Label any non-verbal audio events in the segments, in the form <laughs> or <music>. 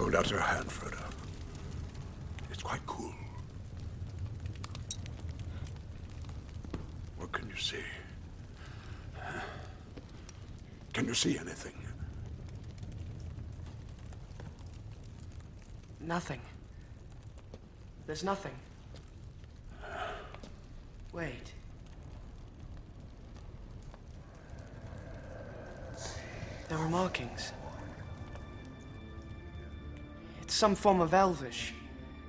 Hold out your hand, Frodo. It's quite cool. What can you see? Can you see anything? Nothing. There's nothing. Wait. There are markings. Some form of Elvish.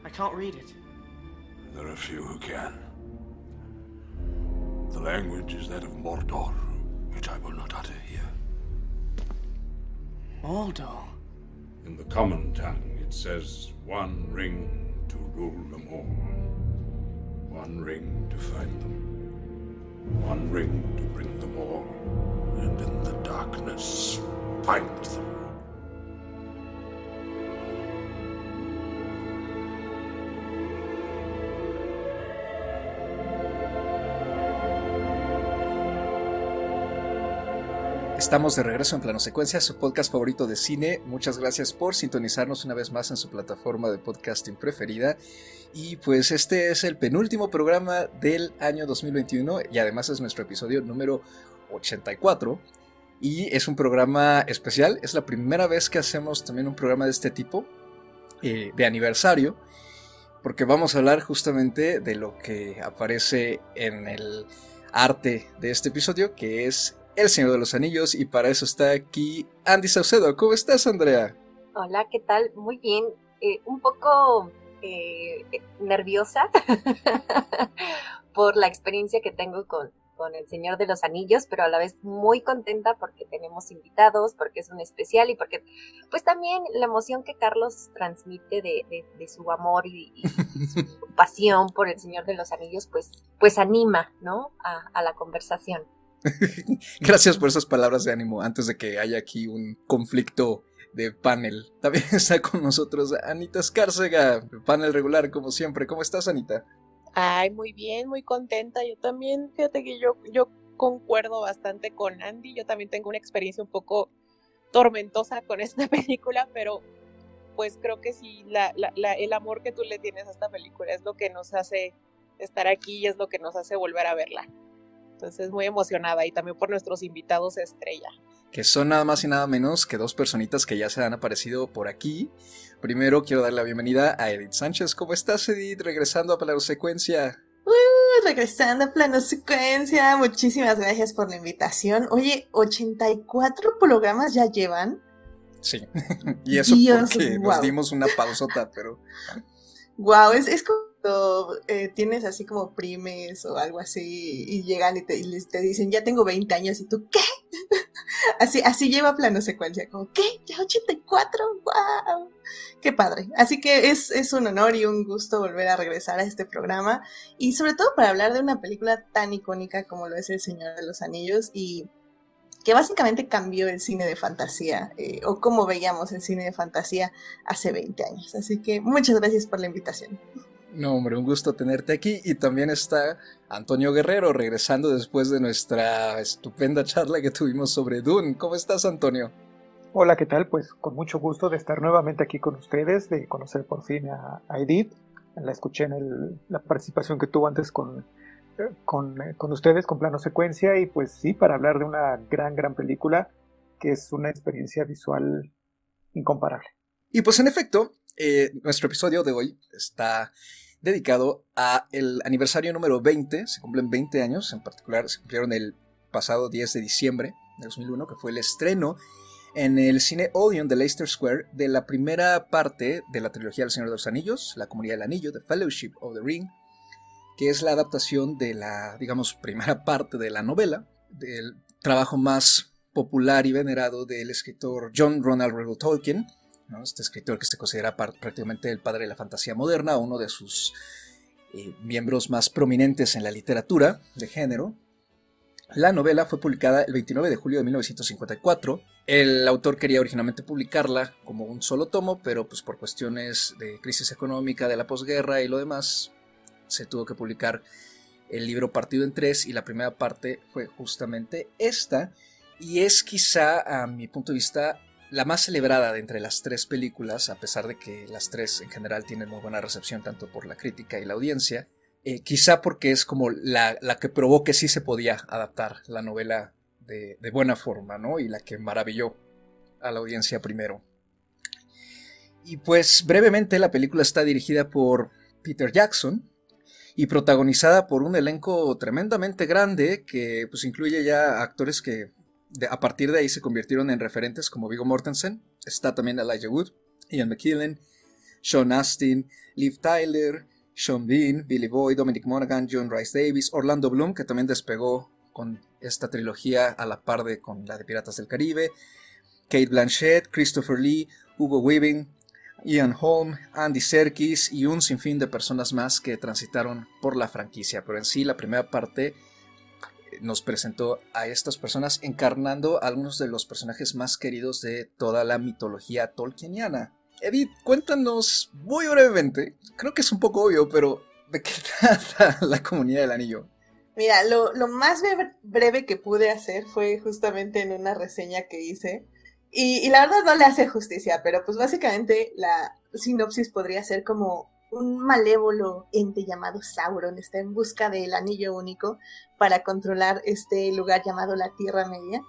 I can't read it. There are few who can. The language is that of Mordor, which I will not utter here. Mordor? In the common tongue, it says one ring to rule them all. One ring to find them. One ring to bring them all. And in the darkness, find them. Estamos de regreso en Plano Secuencia, su podcast favorito de cine. Muchas gracias por sintonizarnos una vez más en su plataforma de podcasting preferida. Y pues este es el penúltimo programa del año 2021 y además es nuestro episodio número 84. Y es un programa especial, es la primera vez que hacemos también un programa de este tipo, eh, de aniversario, porque vamos a hablar justamente de lo que aparece en el arte de este episodio, que es el Señor de los Anillos y para eso está aquí Andy Saucedo. ¿Cómo estás, Andrea? Hola, ¿qué tal? Muy bien. Eh, un poco eh, nerviosa <laughs> por la experiencia que tengo con, con El Señor de los Anillos, pero a la vez muy contenta porque tenemos invitados, porque es un especial y porque pues también la emoción que Carlos transmite de, de, su amor y, y, <laughs> su pasión por El Señor de los Anillos pues, pues anima ¿no? a, a la conversación. <laughs> Gracias por esas palabras de ánimo antes de que haya aquí un conflicto de panel. También <laughs> está con nosotros Anita Escárcega, panel regular como siempre. ¿Cómo estás, Anita? Ay, muy bien, muy contenta. Yo también, fíjate que yo, yo concuerdo bastante con Andy. Yo también tengo una experiencia un poco tormentosa con esta <laughs> película, pero pues creo que sí, la, la, la, el amor que tú le tienes a esta película es lo que nos hace estar aquí y es lo que nos hace volver a verla. Entonces, muy emocionada y también por nuestros invitados estrella. Que son nada más y nada menos que dos personitas que ya se han aparecido por aquí. Primero quiero dar la bienvenida a Edith Sánchez. ¿Cómo estás, Edith? Regresando a Plano Secuencia. Uh, regresando a Plano Secuencia. Muchísimas gracias por la invitación. Oye, 84 programas ya llevan. Sí, <laughs> y eso Dios, porque wow. nos dimos una pausota, pero. Wow, es, es como eh, tienes así como primes o algo así y llegan y te, dicen, ya tengo 20 años y tú, ¿qué? <laughs> así, así lleva plano secuencia, como, ¿qué? ¿Ya 84? ¡Wow! Qué padre. Así que es, es un honor y un gusto volver a regresar a este programa y sobre todo para hablar de una película tan icónica como lo es El Señor de los Anillos y que básicamente cambió el cine de fantasía eh, o cómo veíamos el cine de fantasía hace 20 años. Así que muchas gracias por la invitación. No, hombre, un gusto tenerte aquí. Y también está Antonio Guerrero, regresando después de nuestra estupenda charla que tuvimos sobre Dune. ¿Cómo estás, Antonio? Hola, ¿qué tal? Pues con mucho gusto de estar nuevamente aquí con ustedes, de conocer por fin a, a Edith. La escuché en el, la participación que tuvo antes con, con, con ustedes, con plano secuencia, y pues sí, para hablar de una gran, gran película que es una experiencia visual incomparable. Y pues en efecto, eh, nuestro episodio de hoy está dedicado a el aniversario número 20, se cumplen 20 años, en particular se cumplieron el pasado 10 de diciembre de 2001, que fue el estreno en el cine Odeon de Leicester Square de la primera parte de la trilogía del Señor de los Anillos, La Comunidad del Anillo, The Fellowship of the Ring, que es la adaptación de la, digamos, primera parte de la novela, del trabajo más popular y venerado del escritor John Ronald Reuel Tolkien, este escritor que se considera prácticamente el padre de la fantasía moderna, uno de sus eh, miembros más prominentes en la literatura de género. La novela fue publicada el 29 de julio de 1954. El autor quería originalmente publicarla como un solo tomo, pero pues por cuestiones de crisis económica de la posguerra y lo demás, se tuvo que publicar el libro partido en tres y la primera parte fue justamente esta. Y es quizá, a mi punto de vista, la más celebrada de entre las tres películas, a pesar de que las tres en general tienen muy buena recepción tanto por la crítica y la audiencia, eh, quizá porque es como la, que probó que sí se podía adaptar la novela de, de buena forma, ¿no? Y la que maravilló a la audiencia primero. Y pues brevemente la película está dirigida por Peter Jackson, y protagonizada por un elenco tremendamente grande que pues incluye ya actores que a partir de ahí se convirtieron en referentes como Viggo Mortensen, está también Elijah Wood, Ian McKellen, Sean Astin, Liv Tyler, Sean Bean, Billy Boy, Dominic Monaghan, John Rice Davis, Orlando Bloom, que también despegó con esta trilogía a la par de con la de Piratas del Caribe, Kate Blanchett, Christopher Lee, Hugo Weaving, Ian Holm, Andy Serkis y un sinfín de personas más que transitaron por la franquicia. Pero en sí, la primera parte nos presentó a estas personas encarnando a algunos de los personajes más queridos de toda la mitología tolkieniana. Edith, cuéntanos muy brevemente, creo que es un poco obvio, pero ¿de qué <laughs> trata la comunidad del anillo? Mira, lo, lo más breve que pude hacer fue justamente en una reseña que hice y, la verdad no le hace justicia, pero pues básicamente la sinopsis podría ser como un malévolo ente llamado Sauron está en busca del anillo único para controlar este lugar llamado la Tierra Media.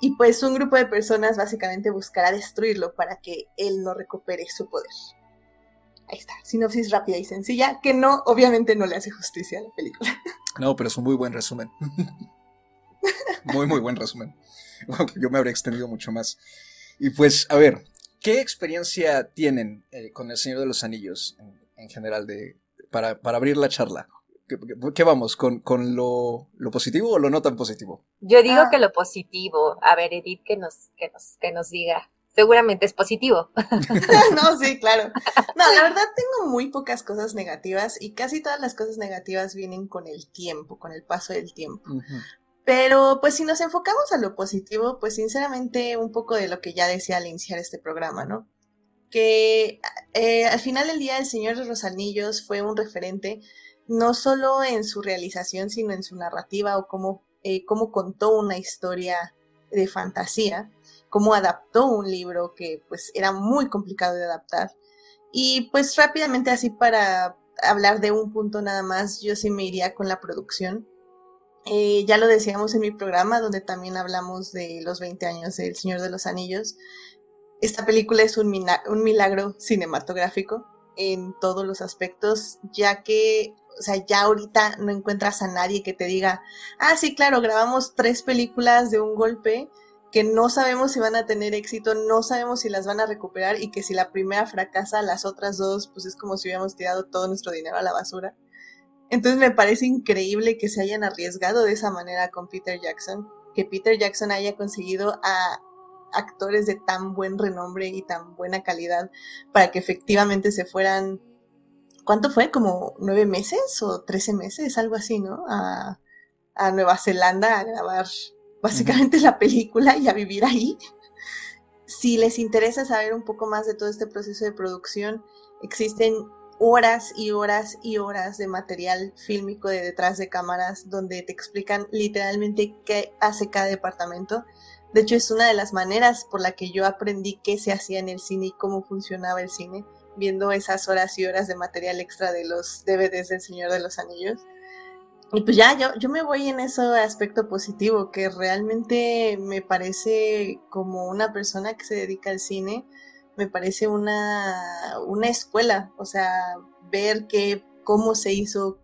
Y pues un grupo de personas básicamente buscará destruirlo para que él no recupere su poder. Ahí está, sinopsis rápida y sencilla, que no, obviamente no le hace justicia a la película. No, pero es un muy buen resumen. <laughs> muy, muy buen resumen. Yo me habría extendido mucho más. Y pues, a ver, ¿qué experiencia tienen eh, con El Señor de los Anillos en, general de, para, abrir la charla? ¿Qué, vamos? ¿Con, lo, positivo o lo no tan positivo? Yo digo ah. que lo positivo. A ver, Edith, que nos, que nos, que nos diga. Seguramente es positivo. <laughs> <laughs> no, sí, claro. No, la verdad tengo muy pocas cosas negativas y casi todas las cosas negativas vienen con el tiempo, con el paso del tiempo. Pero pues si nos enfocamos a lo positivo, pues sinceramente un poco de lo que ya decía al iniciar este programa, ¿no? Que eh, al final del día El Señor de los Anillos fue un referente no solo en su realización, sino en su narrativa o cómo, eh, cómo contó una historia de fantasía, cómo adaptó un libro que pues era muy complicado de adaptar. Y pues rápidamente así para hablar de un punto nada más, yo sí me iría con la producción eh, ya lo decíamos en mi programa, donde también hablamos de los 20 años del Señor de los Anillos. Esta película es un, milagro cinematográfico en todos los aspectos, ya que, o sea, ya ahorita no encuentras a nadie que te diga, ah, sí, claro, grabamos tres películas de un golpe que no sabemos si van a tener éxito, no sabemos si las van a recuperar y que si la primera fracasa, las otras dos, pues es como si hubiéramos tirado todo nuestro dinero a la basura. Entonces me parece increíble que se hayan arriesgado de esa manera con Peter Jackson, que Peter Jackson haya conseguido a actores de tan buen renombre y tan buena calidad para que efectivamente se fueran, ¿cuánto fue? ¿Como nueve meses o trece meses? Algo así, ¿no? A, Nueva Zelanda a grabar básicamente la película y a vivir ahí. Si les interesa saber un poco más de todo este proceso de producción, existen horas y horas y horas de material fílmico de detrás de cámaras donde te explican literalmente qué hace cada departamento. De hecho, es una de las maneras por la que yo aprendí qué se hacía en el cine y cómo funcionaba el cine, viendo esas horas y horas de material extra de los DVDs del Señor de los Anillos. Y pues ya, yo, yo me voy en ese aspecto positivo, que realmente me parece como una persona que se dedica al cine, me parece una, una escuela, o sea, ver que cómo se hizo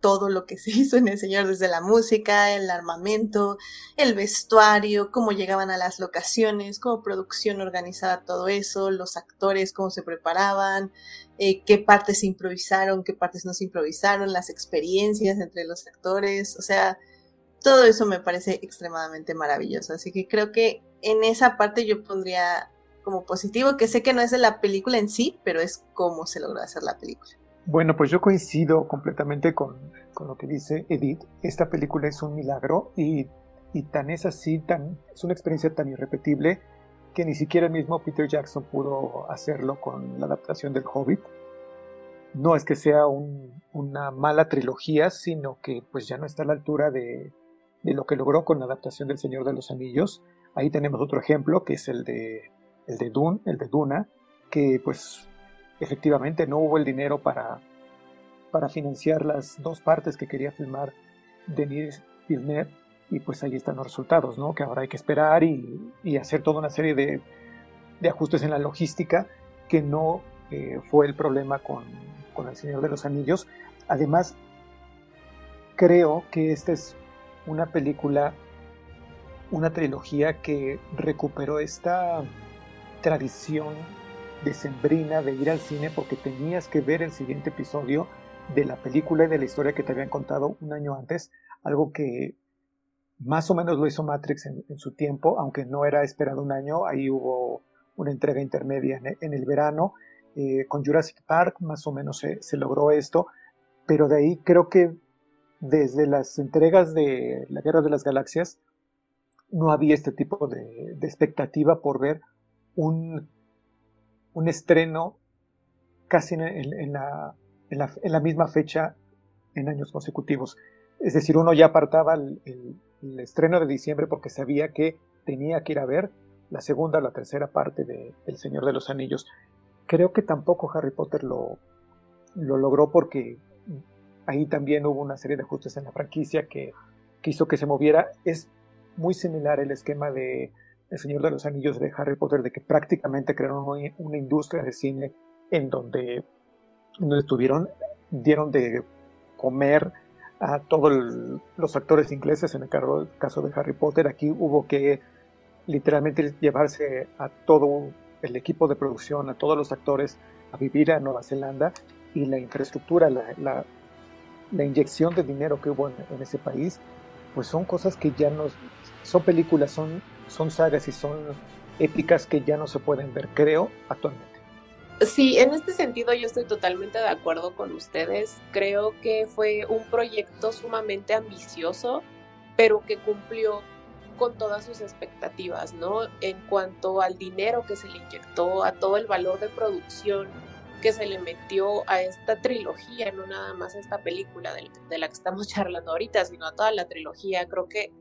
todo lo que se <laughs> hizo en El Señor, desde la música, el armamento, el vestuario, cómo llegaban a las locaciones, cómo producción organizaba todo eso, los actores, cómo se preparaban, eh, qué partes se improvisaron, qué partes no se improvisaron, las experiencias entre los actores, o sea, todo eso me parece extremadamente maravilloso. Así que creo que en esa parte yo pondría como positivo, que sé que no es de la película en sí, pero es cómo se logró hacer la película. Bueno, pues yo coincido completamente con, con lo que dice Edith. Esta película es un milagro y, y, tan es así, tan, es una experiencia tan irrepetible que ni siquiera el mismo Peter Jackson pudo hacerlo con la adaptación del Hobbit. No es que sea un, una mala trilogía, sino que pues ya no está a la altura de, de lo que logró con la adaptación del Señor de los Anillos. Ahí tenemos otro ejemplo, que es el de el de Dune, el de Duna, que pues efectivamente no hubo el dinero para, para financiar las dos partes que quería filmar Denis Villeneuve y pues ahí están los resultados, ¿no? Que ahora hay que esperar y, hacer toda una serie de, ajustes en la logística que no eh, fue el problema con, con El Señor de los Anillos. Además, creo que esta es una película, una trilogía que recuperó esta tradición decembrina de ir al cine porque tenías que ver el siguiente episodio de la película y de la historia que te habían contado un año antes, algo que más o menos lo hizo Matrix en, su tiempo, aunque no era esperado un año, ahí hubo una entrega intermedia en, el verano, eh, con Jurassic Park más o menos se, logró esto, pero de ahí creo que desde las entregas de la Guerra de las Galaxias no había este tipo de expectativa por ver un un estreno casi en, la, misma fecha en años consecutivos. Es decir, uno ya apartaba el, estreno de diciembre porque sabía que tenía que ir a ver la segunda o la tercera parte de El Señor de los Anillos. Creo que tampoco Harry Potter lo, lo logró porque ahí también hubo una serie de ajustes en la franquicia que, que hizo que se moviera. Es muy similar el esquema de el Señor de los Anillos de Harry Potter, de que prácticamente crearon una industria de cine en donde, no estuvieron, dieron de comer a todos los actores ingleses, en el caso de Harry Potter, aquí hubo que literalmente llevarse a todo el equipo de producción, a todos los actores a vivir a Nueva Zelanda. Y la infraestructura, la, inyección de dinero que hubo en, en, ese país, pues son cosas que ya no, son películas, son son sagas y son épicas que ya no se pueden ver, creo, actualmente. Sí, en este sentido yo estoy totalmente de acuerdo con ustedes. Creo que fue un proyecto sumamente ambicioso, pero que cumplió con todas sus expectativas, ¿no? En cuanto al dinero que se le inyectó, a todo el valor de producción que se le metió a esta trilogía, no nada más a esta película de, la que estamos <laughs> charlando ahorita, sino a toda la trilogía, creo que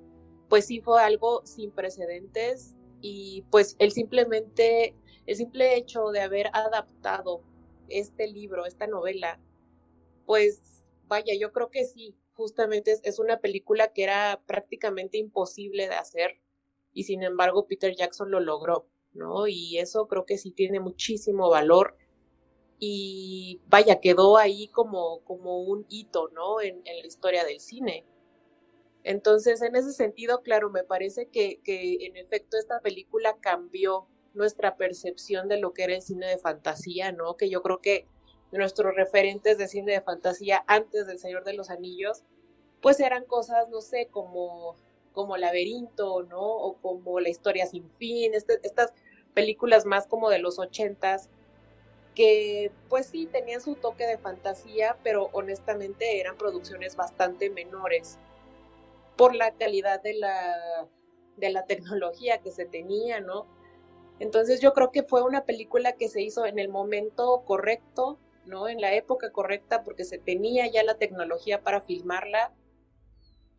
pues sí fue algo sin precedentes y pues el simplemente, el simple hecho de haber adaptado este libro, esta novela, pues vaya, yo creo que sí, justamente es, una película que era prácticamente imposible de hacer y sin embargo Peter Jackson lo logró, ¿no? Y eso creo que sí tiene muchísimo valor y vaya, quedó ahí como, como un hito, ¿no? En, en la historia del cine. Entonces, en ese sentido, claro, me parece que, en efecto esta película cambió nuestra percepción de lo que era el cine de fantasía, ¿no? Que yo creo que nuestros referentes de cine de fantasía antes del Señor de los Anillos, pues eran cosas, no sé, como, como Laberinto, ¿no? O como La historia sin fin, este, estas películas más como de los ochentas, que pues sí tenían su toque de fantasía, pero honestamente eran producciones bastante menores por la calidad de la, de la tecnología que se tenía, ¿no? Entonces yo creo que fue una película que se hizo en el momento correcto, ¿no? En la época correcta, porque se tenía ya la tecnología para filmarla.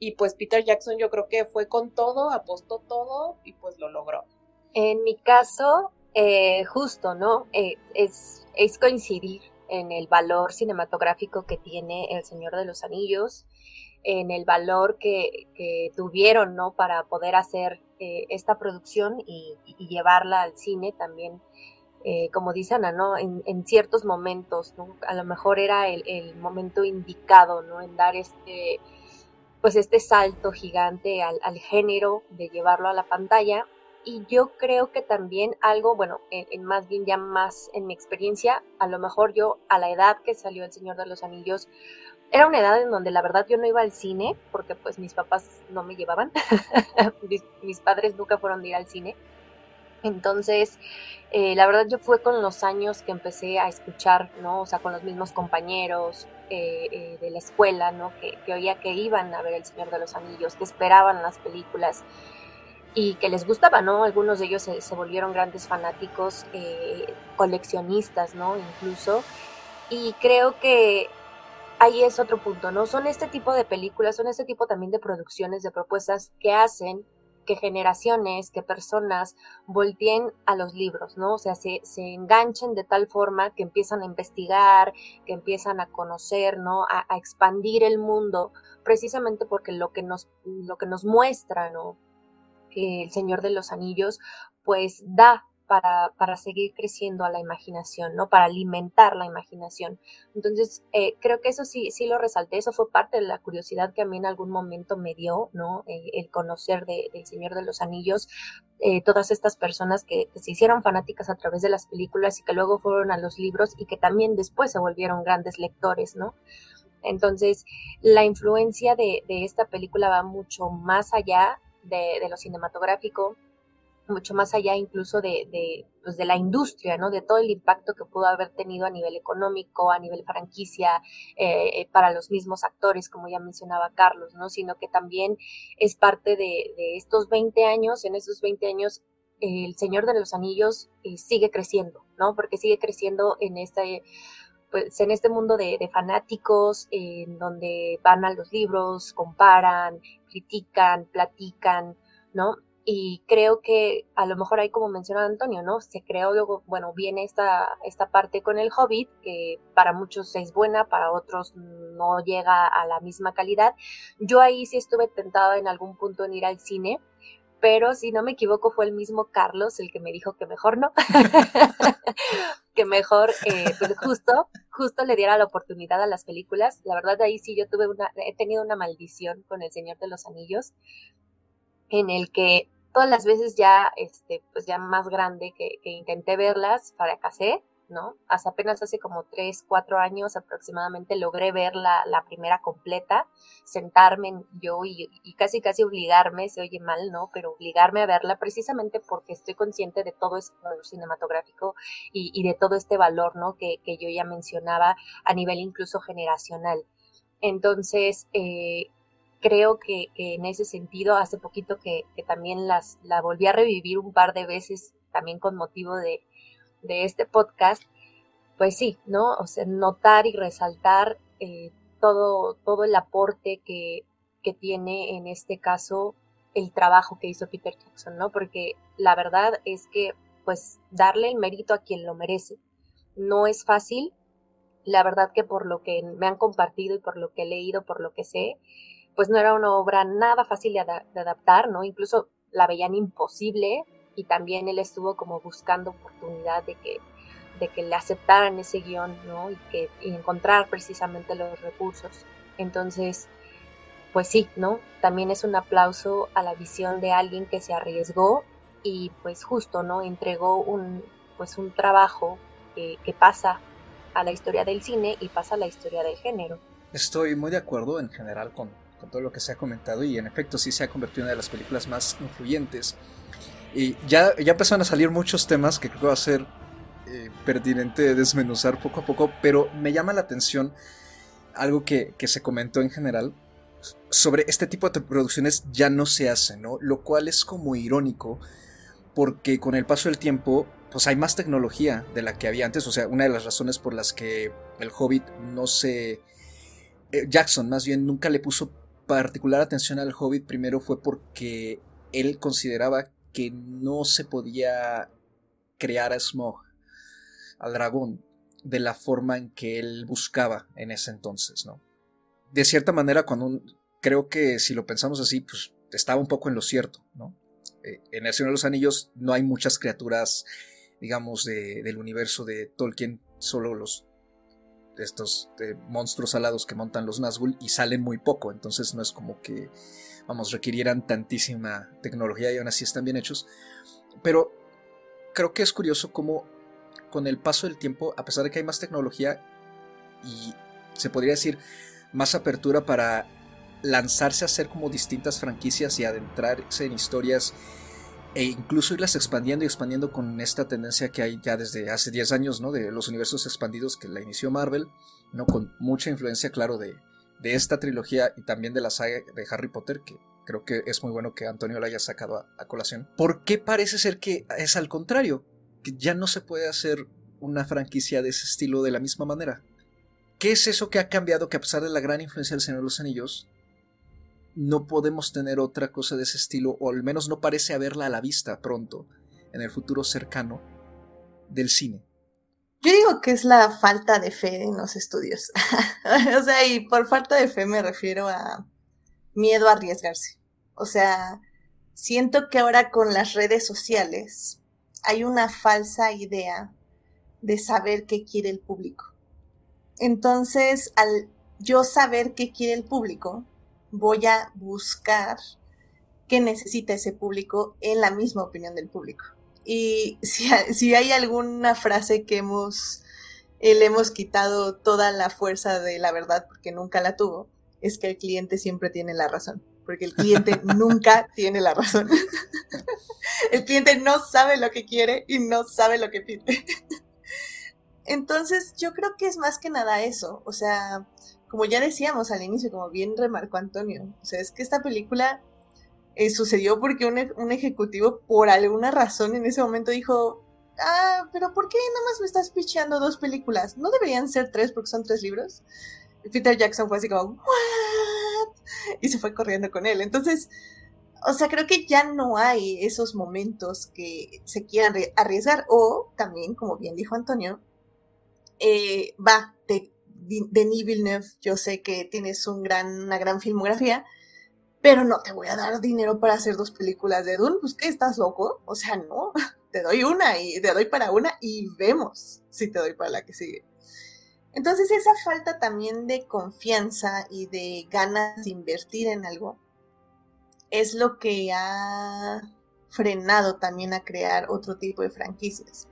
Y pues Peter Jackson yo creo que fue con todo, apostó todo y pues lo logró. En mi caso, eh, justo, ¿no? Eh, es, es coincidir en el valor cinematográfico que tiene El Señor de los Anillos en el valor que, tuvieron, ¿no? Para poder hacer eh, esta producción y, llevarla al cine también, eh, como dice Ana, ¿no? En, ciertos momentos. A lo mejor era el, momento indicado, ¿no? En dar este, pues este salto gigante al, género de llevarlo a la pantalla. Y yo creo que también algo, bueno, en, más bien ya más en mi experiencia, a lo mejor yo a la edad que salió El Señor de los Anillos, era una edad en donde la verdad yo no iba al cine, porque pues mis papás no me llevaban, <laughs> mis, padres nunca fueron de ir al cine. Entonces, eh, la verdad yo fue con los años que empecé a escuchar, ¿no? O sea, con los mismos compañeros eh, eh, de la escuela, ¿no? Que, que, oía que iban a ver El Señor de los Anillos, que esperaban las películas y que les gustaba, ¿no? Algunos de ellos se, se volvieron grandes fanáticos, coleccionistas, ¿no? Incluso. Y creo que ahí es otro punto, ¿no? Son este tipo de películas, son este tipo también de producciones, de propuestas que hacen que generaciones, que personas volteen a los libros, ¿no? O sea, se, se, enganchen de tal forma que empiezan a investigar, que empiezan a conocer, ¿no? A, expandir el mundo, precisamente porque lo que nos, lo que nos muestra, ¿no? El Señor de los Anillos, pues da para, para, seguir creciendo a la imaginación, ¿no? Para alimentar la imaginación. Entonces, eh, creo que eso sí, sí lo resalté, eso fue parte de la curiosidad que a mí en algún momento me dio, ¿no? El conocer de, del Señor de los Anillos, eh, todas estas personas que, se hicieron fanáticas a través de las películas y que luego fueron a los libros y que también después se volvieron grandes lectores, ¿no? Entonces, la influencia de, de esta película va mucho más allá de lo cinematográfico, mucho más allá incluso de, de, pues de, la industria, ¿no? De todo el impacto que pudo haber tenido a nivel económico, a nivel franquicia, eh, para los mismos actores, como ya mencionaba Carlos, ¿no? Sino que también es parte de, de estos 20 años, en esos 20 años eh, el Señor de los Anillos eh, sigue creciendo, ¿no? Porque sigue creciendo en este, pues, en este mundo de, de fanáticos, en donde van a los libros, comparan, critican, platican, ¿no? Y creo que a lo mejor ahí como mencionaba Antonio, ¿no? Se creó luego, bueno, viene esta, esta parte con el Hobbit, que para muchos es buena, para otros no llega a la misma calidad. Yo ahí sí estuve tentada en algún punto en ir al cine, pero si no me equivoco fue el mismo Carlos el que me dijo que mejor no, <laughs> que mejor, eh, pues justo, justo le diera la oportunidad a las películas. La verdad ahí sí yo tuve una, he tenido una maldición con El Señor de los Anillos, en el que todas las veces ya, este, pues ya más grande que, intenté verlas, fracasé, ¿no? Hace apenas hace como tres, cuatro años aproximadamente logré ver la, primera completa, sentarme yo y, y, casi casi obligarme, se oye mal, ¿no? Pero obligarme a verla precisamente porque estoy consciente de todo este valor cinematográfico y, y de todo este valor, ¿no? Que, que, yo ya mencionaba a nivel incluso generacional. Entonces, eh, creo que, que, en ese sentido, hace poquito que, también las, la volví a revivir un par de veces, también con motivo de, de este podcast, pues sí, ¿no? O sea, notar y resaltar eh, todo, todo el aporte que, que tiene en este caso el trabajo que hizo Peter Jackson, ¿no? Porque la verdad es que, pues, darle el mérito a quien lo merece. No es fácil, la verdad que por lo que me han compartido y por lo que he leído, por lo que sé, pues no era una obra nada fácil de, ad de, adaptar, ¿no? Incluso la veían imposible y también él estuvo como buscando oportunidad de que, de que le aceptaran ese guion, ¿no? Y, que, y encontrar precisamente los recursos. Entonces, pues sí, ¿no? También es un aplauso a la visión de alguien que se arriesgó y pues justo, ¿no? Entregó un, pues un trabajo que, que pasa a la historia del cine y pasa a la historia del género. Estoy muy de acuerdo en general con, con todo lo que se ha comentado y en efecto sí se ha convertido en una de las películas más influyentes. Y ya, ya empezaron a salir muchos temas que creo que va a ser eh, pertinente desmenuzar poco a poco, pero me llama la atención algo que, que, se comentó en general sobre este tipo de producciones ya no se hace, ¿no? Lo cual es como irónico porque con el paso del tiempo pues hay más tecnología de la que había antes, o sea, una de las razones por las que el Hobbit no se... Eh, Jackson más bien nunca le puso particular atención al Hobbit primero fue porque él consideraba que no se podía crear a Smog, al dragón, de la forma en que él buscaba en ese entonces, ¿no? De cierta manera, cuando un, creo que si lo pensamos así, pues estaba un poco en lo cierto, ¿no? Eh, en El Señor de los Anillos no hay muchas criaturas, digamos, de, del universo de Tolkien, solo los estos monstruos alados que montan los Nazgûl y salen muy poco, entonces no es como que, vamos, requirieran tantísima tecnología y aún así están bien hechos. Pero creo que es curioso cómo con el paso del tiempo, a pesar de que hay más tecnología y se podría decir más apertura para lanzarse a hacer como distintas franquicias y adentrarse en historias e incluso irlas expandiendo y expandiendo con esta tendencia que hay ya desde hace 10 años, ¿no? De los universos expandidos que la inició Marvel, ¿no? Con mucha influencia, claro, de, de esta trilogía y también de la saga de Harry Potter, que creo que es muy bueno que Antonio la haya sacado a, a colación. ¿Por qué parece ser que es al contrario? Que ya no se puede hacer una franquicia de ese estilo de la misma manera. ¿Qué es eso que ha cambiado que a pesar de la gran influencia del Señor de los Anillos, no podemos tener otra cosa de ese estilo, o al menos no parece haberla a la vista pronto, en el futuro cercano, del cine. Yo digo que es la falta de fe en los estudios. <laughs> o sea, y por falta de fe me refiero a miedo a arriesgarse. O sea, siento que ahora con las redes sociales hay una falsa idea de saber qué quiere el público. Entonces, al yo saber qué quiere el público, voy a buscar qué necesita ese público en la misma opinión del público. Y <laughs> si, si hay alguna frase que hemos, eh, le hemos quitado toda la fuerza de la verdad porque nunca la tuvo, es que el cliente siempre tiene la razón, porque el cliente <laughs> nunca tiene la razón. <laughs> el cliente no sabe lo que quiere y no sabe lo que pide. Entonces, yo creo que es más que nada eso, o sea, como ya decíamos al inicio, como bien remarcó Antonio, o sea, es que esta película eh, sucedió porque un, un, ejecutivo, por alguna razón, en ese momento dijo, ah, pero ¿por qué nada más me estás picheando dos películas? ¿No deberían ser tres porque son tres libros? Peter Jackson fue así como, ¿what? Y se fue corriendo con él. Entonces, o sea, creo que ya no hay esos momentos que se quieran arriesgar. O también, como bien dijo Antonio, eh, va, te Denis Villeneuve, yo sé que tienes gran, una gran filmografía, pero no te voy a dar dinero para hacer dos películas de Dune, pues ¿qué? ¿Estás loco? O sea, no, <laughs> te doy una y te doy para una y vemos si te doy para la que sigue. Entonces esa falta también de confianza y de ganas de invertir en algo es lo que ha frenado también a crear otro tipo de franquicias.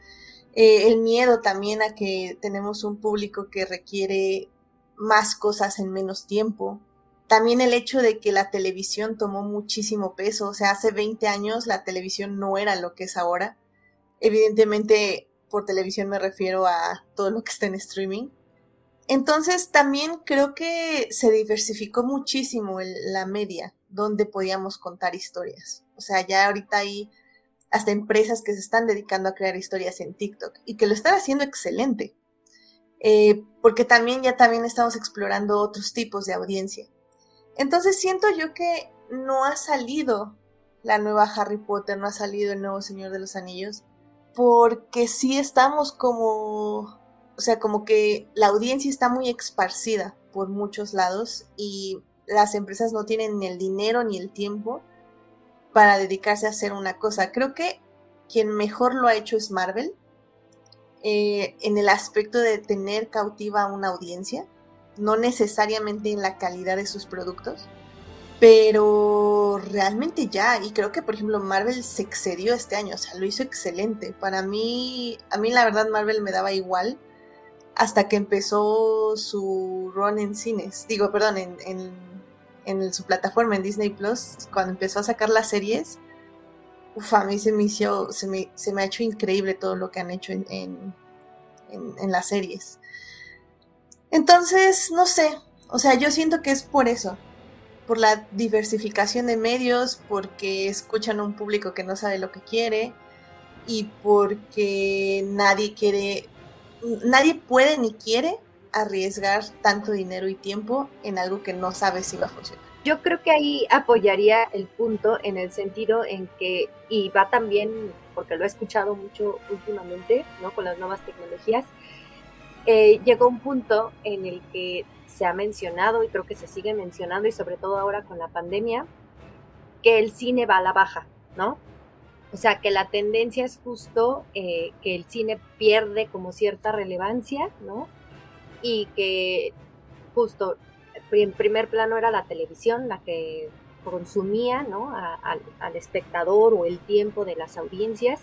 Eh, el miedo también a que tenemos un público que requiere más cosas en menos tiempo. También el hecho de que la televisión tomó muchísimo peso, o sea, hace 20 años la televisión no era lo que es ahora. Evidentemente, por televisión me refiero a todo lo que está en streaming. Entonces, también creo que se diversificó muchísimo la media donde podíamos contar historias. O sea, ya ahorita hay hasta empresas que se están dedicando a crear historias en TikTok y que lo están haciendo excelente. Eh, porque también ya también estamos explorando otros tipos de audiencia. Entonces siento yo que no ha salido la nueva Harry Potter, no ha salido el nuevo Señor de los Anillos, porque sí estamos como, o sea, como que la audiencia está muy esparcida por muchos lados y las empresas no tienen ni el dinero ni el tiempo para dedicarse a hacer una cosa. Creo que quien mejor lo ha hecho es Marvel, eh, en el aspecto de tener cautiva a una audiencia, no necesariamente en la calidad de sus productos, pero realmente ya, y creo que por ejemplo Marvel se excedió este año, o sea, lo hizo excelente. Para mí, a mí la verdad Marvel me daba igual hasta que empezó su run en cines, digo, perdón, en, en en su plataforma en Disney Plus, cuando empezó a sacar las series, uf, a mí se me, hizo, se me, se me ha hecho increíble todo lo que han hecho en, en, en, las series. Entonces, no sé, o sea, yo siento que es por eso, por la diversificación de medios, porque escuchan a un público que no sabe lo que quiere y porque nadie quiere, nadie puede ni quiere arriesgar tanto dinero y tiempo en algo que no sabes si va a funcionar. Yo creo que ahí apoyaría el punto en el sentido en que, y va también, porque lo he escuchado mucho últimamente, ¿no? Con las nuevas tecnologías, eh, llegó un punto en el que se ha mencionado y creo que se sigue mencionando y sobre todo ahora con la pandemia, que el cine va a la baja, ¿no? O sea, que la tendencia es justo eh, que el cine pierde como cierta relevancia, ¿no? Y que justo en primer plano era la televisión la que consumía ¿no? al espectador o el tiempo de las audiencias.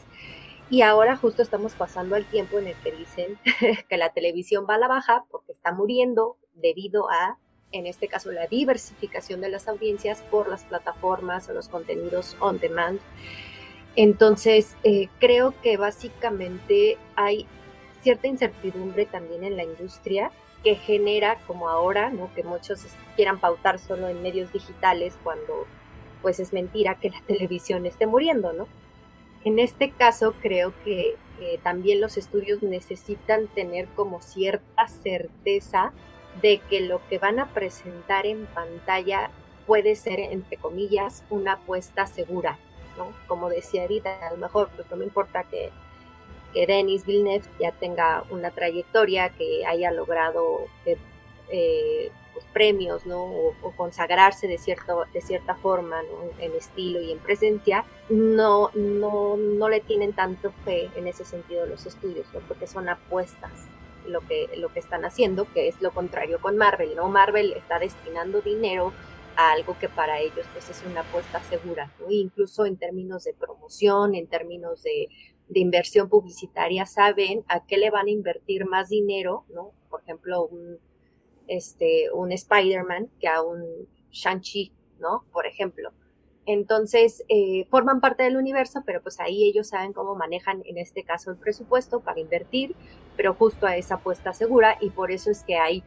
Y ahora justo estamos pasando al tiempo en el que dicen <laughs> que la televisión va a la baja porque está muriendo debido a, en este caso, la diversificación de las audiencias por las plataformas o los contenidos on demand. Entonces, eh, creo que básicamente hay cierta incertidumbre también en la industria que genera como ahora, ¿no? Que muchos quieran pautar solo en medios digitales cuando pues es mentira que la <laughs> televisión esté muriendo, ¿no? En este caso creo que también los estudios necesitan tener como cierta certeza de que lo que van a presentar en pantalla puede ser, entre comillas, una apuesta segura, ¿no? Como decía Edith, a lo mejor pues no me importa que, que Denis Villeneuve ya tenga una trayectoria, que haya logrado eh, eh, pues, premios, ¿no? O, consagrarse de, cierto, de cierta forma, En estilo y en presencia, no, no, no le tienen tanto fe en ese sentido los estudios. Porque son apuestas lo que, lo que están haciendo, que es lo contrario con Marvel, ¿no? Marvel está destinando dinero a algo que para ellos pues es una apuesta segura, incluso en términos de promoción, en términos de, de, inversión publicitaria, saben a qué le van a invertir más dinero, ¿no? Por ejemplo, un, este, un Spider-Man que a un Shang-Chi, ¿no? Por ejemplo. Entonces, eh, forman parte del universo, pero pues ahí ellos saben cómo manejan en este caso el presupuesto para invertir, pero justo a esa apuesta segura y por eso es que hay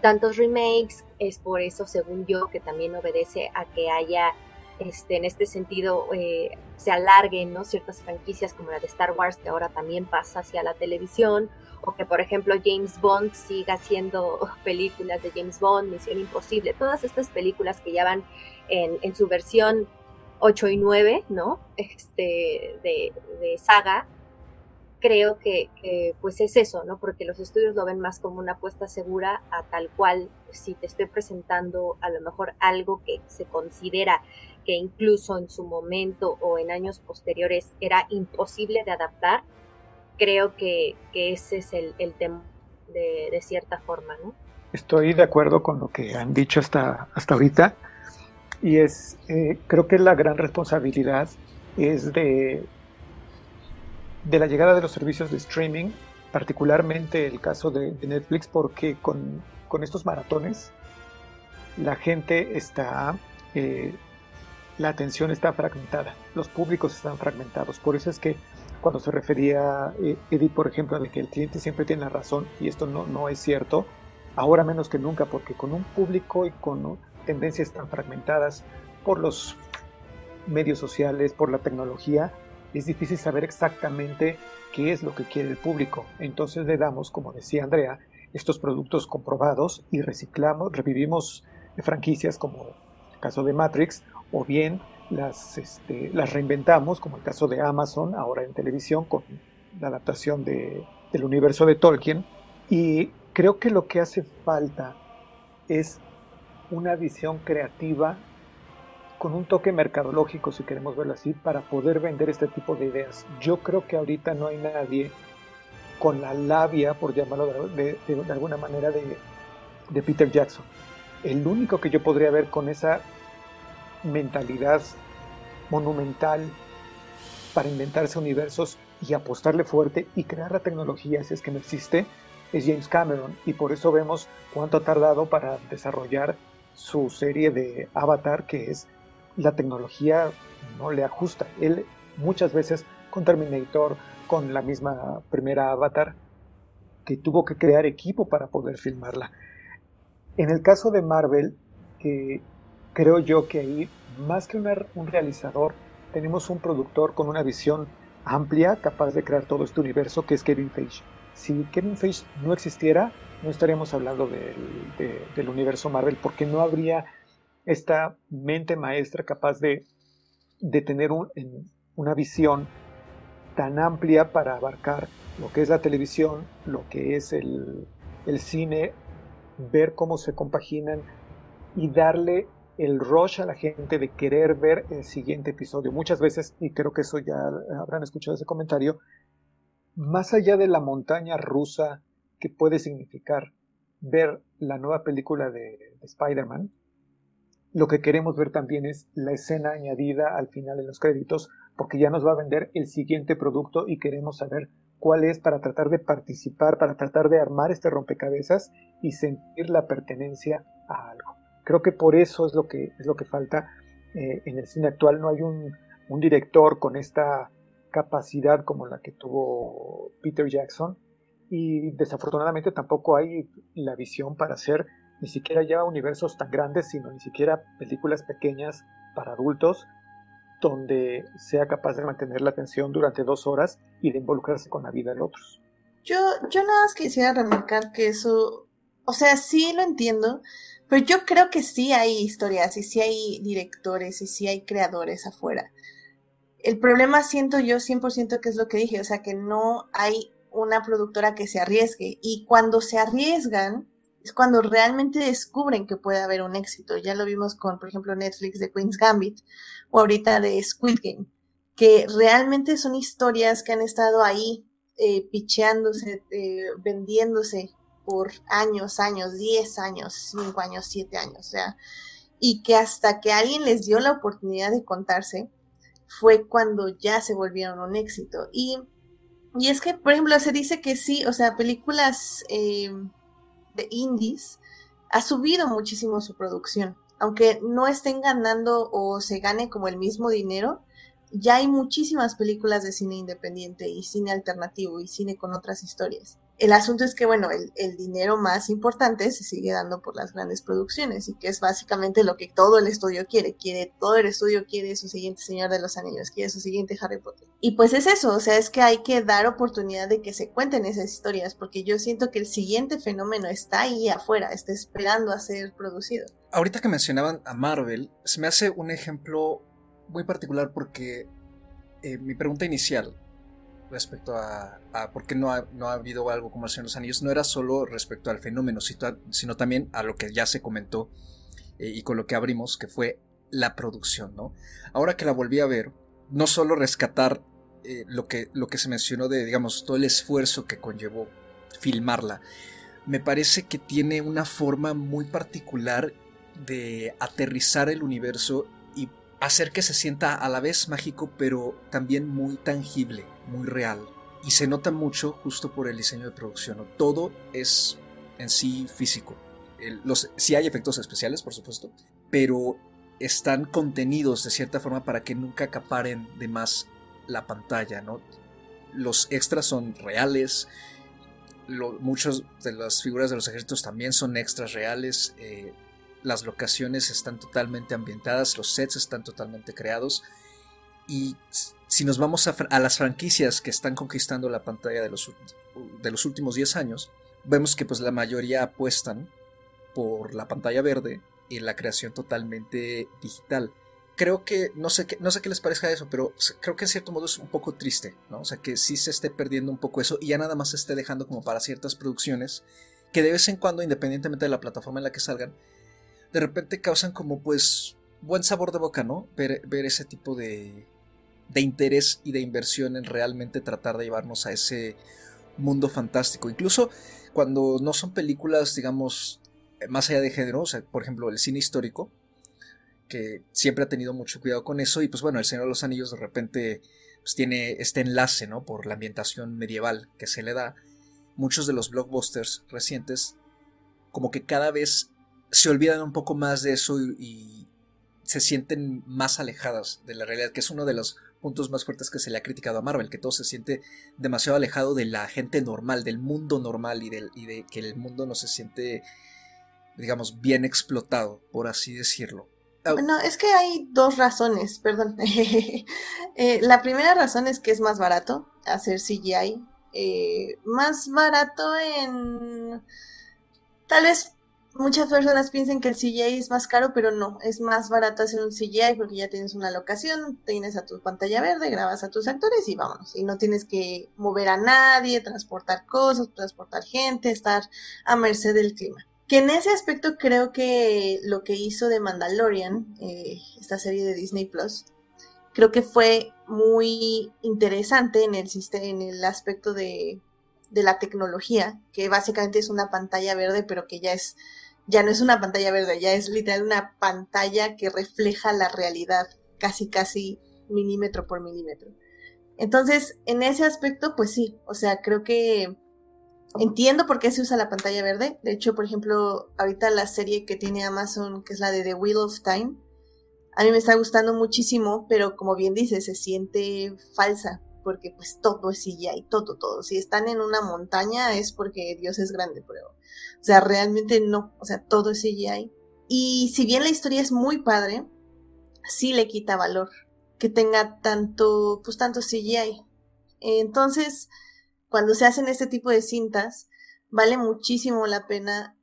tantos remakes, es por eso, según yo, que también obedece a que haya, este, en este sentido, eh, se alarguen ¿no? ciertas franquicias como la de Star Wars, que ahora también pasa hacia la televisión, o que, por ejemplo, James Bond siga haciendo <laughs> películas de James Bond, Misión Imposible, todas estas películas que ya van en, su versión 8 y 9, ¿no? Este, de, saga, creo que, pues es eso, ¿no? Porque los estudios lo ven más como una apuesta segura a tal cual si te estoy presentando a lo mejor algo que se considera que incluso en su momento o en años posteriores era imposible de adaptar, creo que, ese es el, tema de, cierta forma, ¿no? Estoy de acuerdo con lo que han dicho hasta, hasta ahorita y es, eh, creo que la gran responsabilidad es de de la llegada de los servicios de streaming, particularmente el caso de, Netflix, porque con, estos maratones la gente está, eh, la atención está fragmentada, los públicos están fragmentados. Por eso es que cuando se refería eh, Edith, por ejemplo, de que el cliente siempre tiene la razón, y esto no, no es cierto, ahora menos que nunca, porque con un público y con tendencias tan fragmentadas por los medios sociales, por la tecnología, es difícil saber exactamente qué es lo que quiere el público. Entonces le damos, como decía Andrea, estos productos comprobados y reciclamos, revivimos franquicias como el caso de Matrix, o bien las, este, las reinventamos, como el caso de Amazon, ahora en televisión, con la adaptación de, del universo de Tolkien. Y creo que lo que hace falta es una visión creativa con un toque mercadológico, si queremos verlo así, para poder vender este tipo de ideas. Yo creo que ahorita no hay nadie con la labia, por llamarlo de, alguna manera, de, Peter Jackson. El único que yo podría ver con esa mentalidad monumental para inventarse universos y apostarle fuerte y crear la tecnología, si es que no existe, es James Cameron. Y por eso vemos cuánto ha tardado para desarrollar su serie de Avatar, que es la tecnología no le ajusta. Él muchas veces con Terminator, con la misma primera Avatar, que tuvo que crear equipo para poder filmarla. En el caso de Marvel, creo yo que ahí, más que un realizador, tenemos un productor con una visión amplia, capaz de crear todo este universo, que es Kevin Feige. Si Kevin Feige no existiera, no estaríamos hablando del universo Marvel, porque no habría esta mente maestra capaz de, tener una visión tan amplia para abarcar lo que es la televisión, lo que es el, cine, ver cómo se compaginan y darle el rush a la gente de querer ver el siguiente episodio. Muchas veces, y creo que eso ya habrán escuchado ese comentario, más allá de la montaña rusa que puede significar ver la nueva película de Spider-Man, lo que queremos ver también es la escena añadida al final de los créditos, porque ya nos va a vender el siguiente producto y queremos saber cuál es para tratar de participar, para tratar de armar este rompecabezas y sentir la pertenencia a algo. Creo que por eso es lo que, es lo que falta eh, en el cine actual. No hay un, un director con esta capacidad como la que tuvo Peter Jackson y desafortunadamente tampoco hay la visión para hacer ni siquiera ya universos tan grandes, sino ni siquiera películas pequeñas para adultos donde sea capaz de mantener la atención durante dos horas y de involucrarse con la vida de otros. Yo, yo nada más quisiera remarcar que eso, o sea, sí lo entiendo, Pero yo creo que sí hay historias y sí hay directores y sí hay creadores afuera. El problema siento yo 100% que es lo que dije, o sea, que no hay una productora que se arriesgue. Y cuando se arriesgan, es cuando realmente descubren que puede haber un éxito. Ya lo vimos con, por ejemplo, Netflix de Queen's Gambit o ahorita de Squid Game, que realmente son historias que han estado ahí eh, picheándose, eh, vendiéndose por años, años, 10 años, 5 años, 7 años, o sea, y que hasta que alguien les dio la oportunidad de contarse, fue cuando ya se volvieron un éxito. Y, y es que, por ejemplo, se dice que sí, o sea, películas eh, de indies ha subido muchísimo su producción. Aunque no estén ganando o se gane como el mismo dinero, ya hay muchísimas películas de cine independiente y cine alternativo y cine con otras historias. El asunto es que, bueno, el, dinero más importante se sigue dando por las grandes producciones y que es básicamente lo que todo el estudio quiere. Quiere, todo el estudio quiere su siguiente Señor de los Anillos, quiere su siguiente Harry Potter. Y pues es eso, o sea, es que hay que dar oportunidad de que se cuenten esas historias, porque yo siento que el siguiente fenómeno está ahí afuera, está esperando a ser producido. Ahorita que mencionaban a Marvel, se me hace un ejemplo muy particular porque eh, mi pregunta inicial respecto a, por qué no ha, no ha, habido algo como El Señor de los Anillos no era solo respecto al fenómeno, sino también a lo que ya se comentó eh, y con lo que abrimos, que fue la producción, ¿no? Ahora que la volví a ver, no solo rescatar eh, lo, que, lo que se mencionó de, digamos, todo el esfuerzo que conllevó filmarla, me parece que tiene una forma muy particular de aterrizar el universo hacer que se sienta a la vez mágico, pero también muy tangible muy real. Y se nota mucho justo por el diseño de producción. Todo es en sí físico. los, sí hay efectos especiales, por supuesto, pero están contenidos de cierta forma para que nunca acaparen de más la pantalla. ¿no? Los extras son reales. muchas de las figuras de los ejércitos también son extras reales. Eh, las locaciones están totalmente ambientadas, los sets están totalmente creados. Y si nos vamos a, las franquicias que están conquistando la pantalla de los, de los últimos 10 años, vemos que pues la mayoría apuestan por la pantalla verde y la creación totalmente digital. Creo que, no sé, qué, no sé qué les parezca eso, pero creo que en cierto modo es un poco triste, ¿no? O sea, que sí se esté perdiendo un poco eso y ya nada más se esté dejando como para ciertas producciones que de vez en cuando, independientemente de la plataforma en la que salgan, de repente causan como pues buen sabor de boca, ¿no? ver ese tipo de, de interés y de inversión en realmente tratar de llevarnos a ese mundo fantástico. Incluso cuando no son películas, digamos, más allá de género, por ejemplo, el cine histórico, que siempre ha tenido mucho cuidado con eso, y pues bueno, El Señor de los Anillos de repente pues, tiene este enlace, ¿no? Por la ambientación medieval que se le da. Muchos de los blockbusters recientes, como que cada vez se olvidan un poco más de eso y, se sienten más alejadas de la realidad, que es uno de los puntos más fuertes que se le ha criticado a Marvel, que todo se siente demasiado alejado de la gente normal, del mundo normal y, del, y de que el mundo no se siente, digamos, bien explotado, por así decirlo. No, es que hay dos razones, perdón. <laughs> Eh, la primera razón es que es más barato hacer CGI. Eh, más barato en... Tal vez muchas personas piensan que el CGI es más caro, pero no, es más barato hacer un CGI porque ya tienes una locación, tienes a tu pantalla verde, grabas a tus actores y vámonos. Y no tienes que mover a nadie, transportar cosas, transportar gente, estar a merced del clima. Que en ese aspecto creo que lo que hizo de Mandalorian, eh, esta serie de Disney Plus, creo que fue muy interesante en el, en el aspecto de, de la tecnología, que básicamente es una pantalla verde, pero que ya es ya no es una pantalla verde, ya es literal una pantalla que refleja la realidad casi, casi milímetro por milímetro. Entonces, en ese aspecto, pues sí, o sea, creo que entiendo por qué se usa la pantalla verde. De hecho, por ejemplo, ahorita la serie que tiene Amazon, que es la de The Wheel of Time, a mí me está gustando muchísimo, pero como bien dice, se siente falsa, porque pues todo es CGI, todo, todo. Si están en una montaña es porque Dios es grande, pero, o sea, realmente no, o sea, todo es CGI. Y si bien la historia es muy padre, sí le quita valor que tenga tanto, pues tanto CGI. Entonces, cuando se hacen este tipo de cintas, vale muchísimo la pena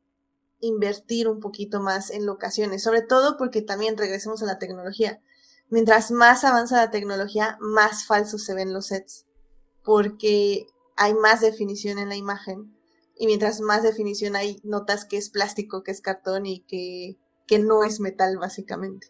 invertir un poquito más en locaciones, sobre todo porque también regresemos a la tecnología. Mientras más avanza la tecnología, más falsos se ven los sets, porque hay más definición en la imagen y mientras más definición hay, notas que es plástico, que es cartón y que, que no es metal básicamente.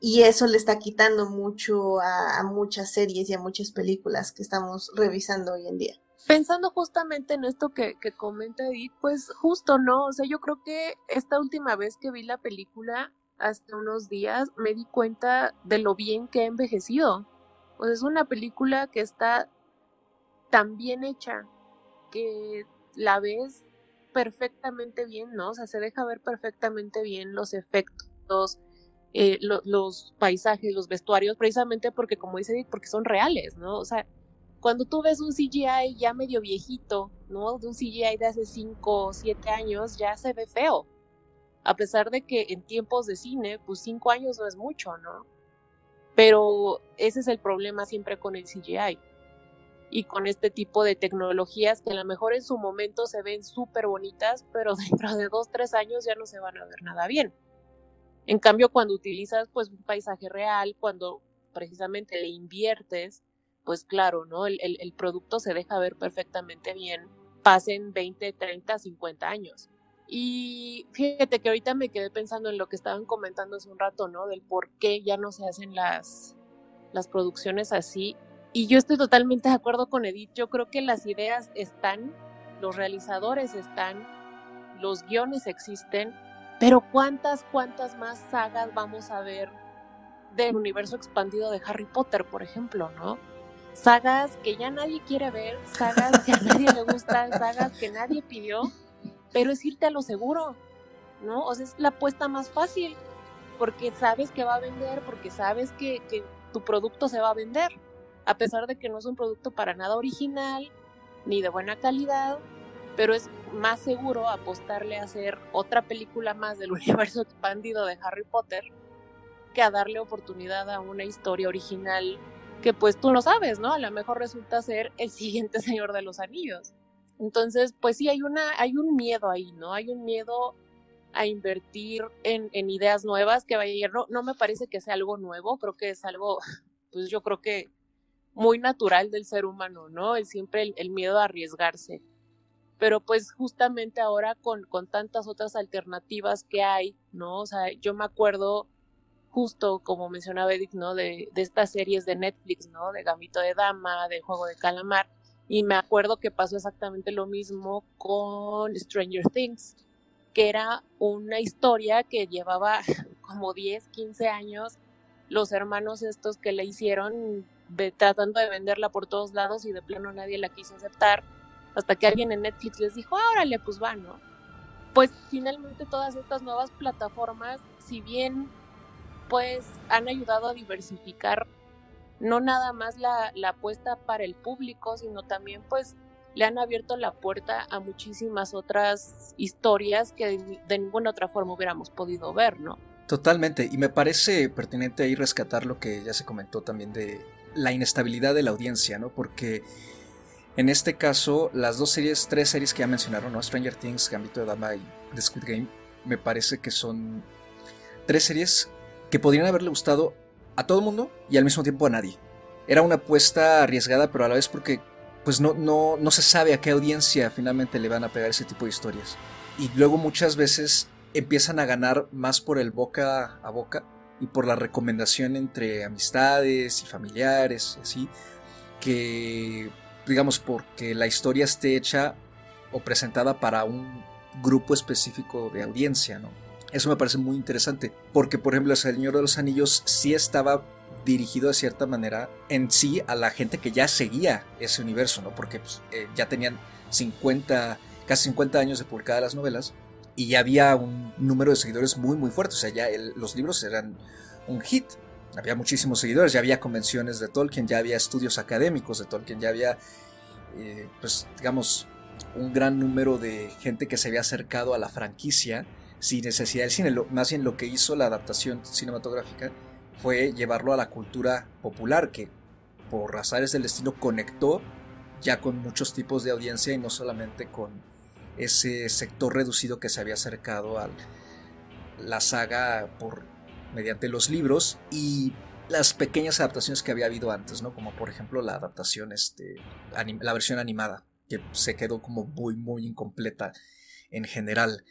Y eso le está quitando mucho a, muchas series y a muchas películas que estamos revisando hoy en día pensando justamente en esto que, que, comenta Edith, pues justo, ¿no? O sea, yo creo que esta última vez que vi la película, hasta unos días, me di cuenta de lo bien que ha envejecido. Pues es una película que está tan bien hecha que la ves perfectamente bien, ¿no? O sea, se deja ver perfectamente bien los efectos, eh, los paisajes, los vestuarios, precisamente porque, como dice Edith, porque son reales, ¿no? O sea, cuando tú ves un CGI ya medio viejito, ¿no? De un CGI de hace 5 o 7 años, ya se ve feo. A pesar de que en tiempos de cine, pues 5 años no es mucho, ¿no? Pero ese es el problema siempre con el CGI y con este tipo de tecnologías que a lo mejor en su momento se ven súper bonitas, pero <laughs> dentro de dos, tres años ya no se van a ver nada bien. En cambio, cuando utilizas pues un paisaje real, cuando precisamente le inviertes, pues claro, ¿no? El producto se deja ver perfectamente bien, pasen 20, 30, 50 años. Y fíjate que ahorita me quedé pensando en lo que estaban comentando hace un rato, ¿no? Del por qué ya no se hacen las, las producciones así. Y yo estoy totalmente de acuerdo con Edith. Yo creo que las ideas están, los realizadores están, los guiones existen, pero ¿cuántas, cuántas más sagas vamos a ver del universo expandido de Harry Potter, por ejemplo, ¿no? Sagas que ya nadie quiere ver, sagas que a nadie le gustan, sagas que nadie pidió, pero es irte a lo seguro, ¿no? O sea, es la apuesta más fácil, porque sabes que va a vender, porque sabes que, que tu producto se va a vender a pesar de que no es un producto para nada original ni de buena calidad, pero es más seguro apostarle a hacer otra película más del <laughs> universo expandido de Harry Potter que a darle oportunidad a una historia original que pues tú lo sabes, ¿no? A lo mejor resulta ser el siguiente <laughs> Señor de los Anillos. Entonces, pues sí, hay, una, hay un miedo ahí, ¿no? Hay un miedo a invertir en, ideas nuevas que vaya no, no me parece que sea algo nuevo, creo que es algo, <laughs> pues yo creo que muy natural del ser humano, ¿no? El siempre el, miedo a arriesgarse. Pero pues justamente ahora con, con tantas otras alternativas que hay, ¿no? O sea, yo me acuerdo justo como mencionaba Edith, ¿no? De, de estas series de Netflix, ¿no? De Gambito de Dama, de Juego de Calamar. Y me acuerdo que pasó exactamente lo mismo con Stranger Things, que era una historia que llevaba <laughs> como 10, 15 años los hermanos estos que le hicieron tratando de venderla por todos lados y de plano nadie la quiso aceptar, hasta que alguien en Netflix les dijo, órale, pues va, ¿no? Pues finalmente todas estas nuevas plataformas, si bien pues han ayudado a diversificar no nada más la, la apuesta para el público, sino también pues le han abierto la puerta a muchísimas otras historias que de, ninguna otra forma hubiéramos podido ver, ¿no? Totalmente, y me parece pertinente ahí rescatar lo que ya se comentó también de la inestabilidad de la audiencia, ¿no? Porque en este caso, las dos series, tres series que ya mencionaron, ¿no? Stranger Things, Gambito de Dama y The Squid Game, me parece que son tres series que podrían haberle gustado a todo el mundo y al mismo tiempo a nadie. Era una apuesta arriesgada, pero a la vez porque pues no, no, no se sabe a qué audiencia finalmente le van a pegar ese tipo de historias. Y luego muchas veces empiezan a ganar más por el boca a boca y por la recomendación entre amistades y familiares, así, que digamos porque la historia esté hecha o presentada para un grupo específico de audiencia, ¿no? Eso me parece muy interesante, porque por ejemplo El Señor de los Anillos sí estaba dirigido de cierta manera en sí a la gente que ya seguía ese universo, ¿no? Porque pues, eh, ya tenían 50, casi 50 años de publicadas las novelas y ya había un número de seguidores muy muy fuerte, o sea, ya los libros eran un hit. Había muchísimos seguidores, ya había convenciones de Tolkien, ya había estudios académicos de Tolkien, ya había, eh, pues, digamos, un gran número de gente que se había acercado a la franquicia sin necesidad del cine. más bien lo que hizo la adaptación cinematográfica fue llevarlo a la cultura popular, que por razones del destino conectó ya con muchos tipos de audiencia y no solamente con ese sector reducido que se había acercado a la saga por mediante los libros y las pequeñas adaptaciones que había habido antes, ¿no? Como por ejemplo la adaptación, este, la versión animada, que se quedó como muy, muy incompleta en general.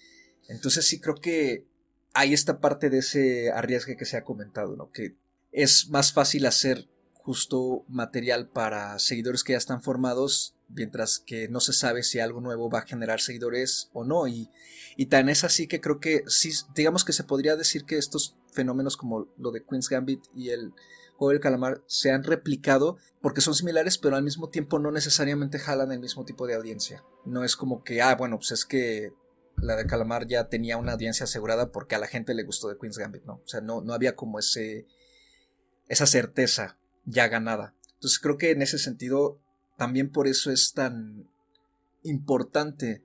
Entonces sí creo que hay esta parte de ese arriesgue que se ha comentado, ¿no? Que es más fácil hacer justo material para seguidores que ya están formados, mientras que no se sabe si algo nuevo va a generar seguidores o no. Y, y tan es así que creo que sí, digamos que se podría decir que estos fenómenos como lo de Queen's Gambit y el juego del calamar se han replicado porque son similares, pero al mismo tiempo no necesariamente jalan el mismo tipo de audiencia. No es como que, ah, bueno, pues es que la de calamar ya tenía una audiencia asegurada porque a la gente le gustó de Queen's Gambit, ¿no? O sea, no, no había como ese, esa certeza ya ganada. Entonces creo que en ese sentido también por eso es tan importante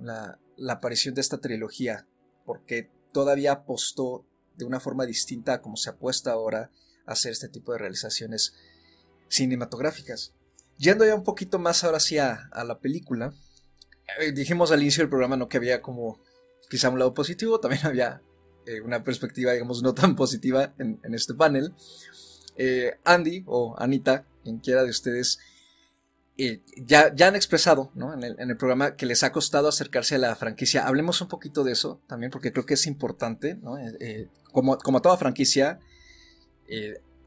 la, aparición de esta trilogía, porque todavía apostó de una forma distinta a como se apuesta ahora a hacer este tipo de realizaciones cinematográficas. Yendo ya un poquito más ahora sí a, la película, dijimos al inicio del programa ¿no? que había como quizá un lado positivo, también <laughs> había eh, una perspectiva digamos no tan positiva en, este panel. Eh, Andy o Anita, quien quiera de ustedes, eh, ya, ya han expresado en, el, programa que les ha costado acercarse a la franquicia. Hablemos un poquito de eso también, porque creo que es importante. Eh, como, como toda franquicia,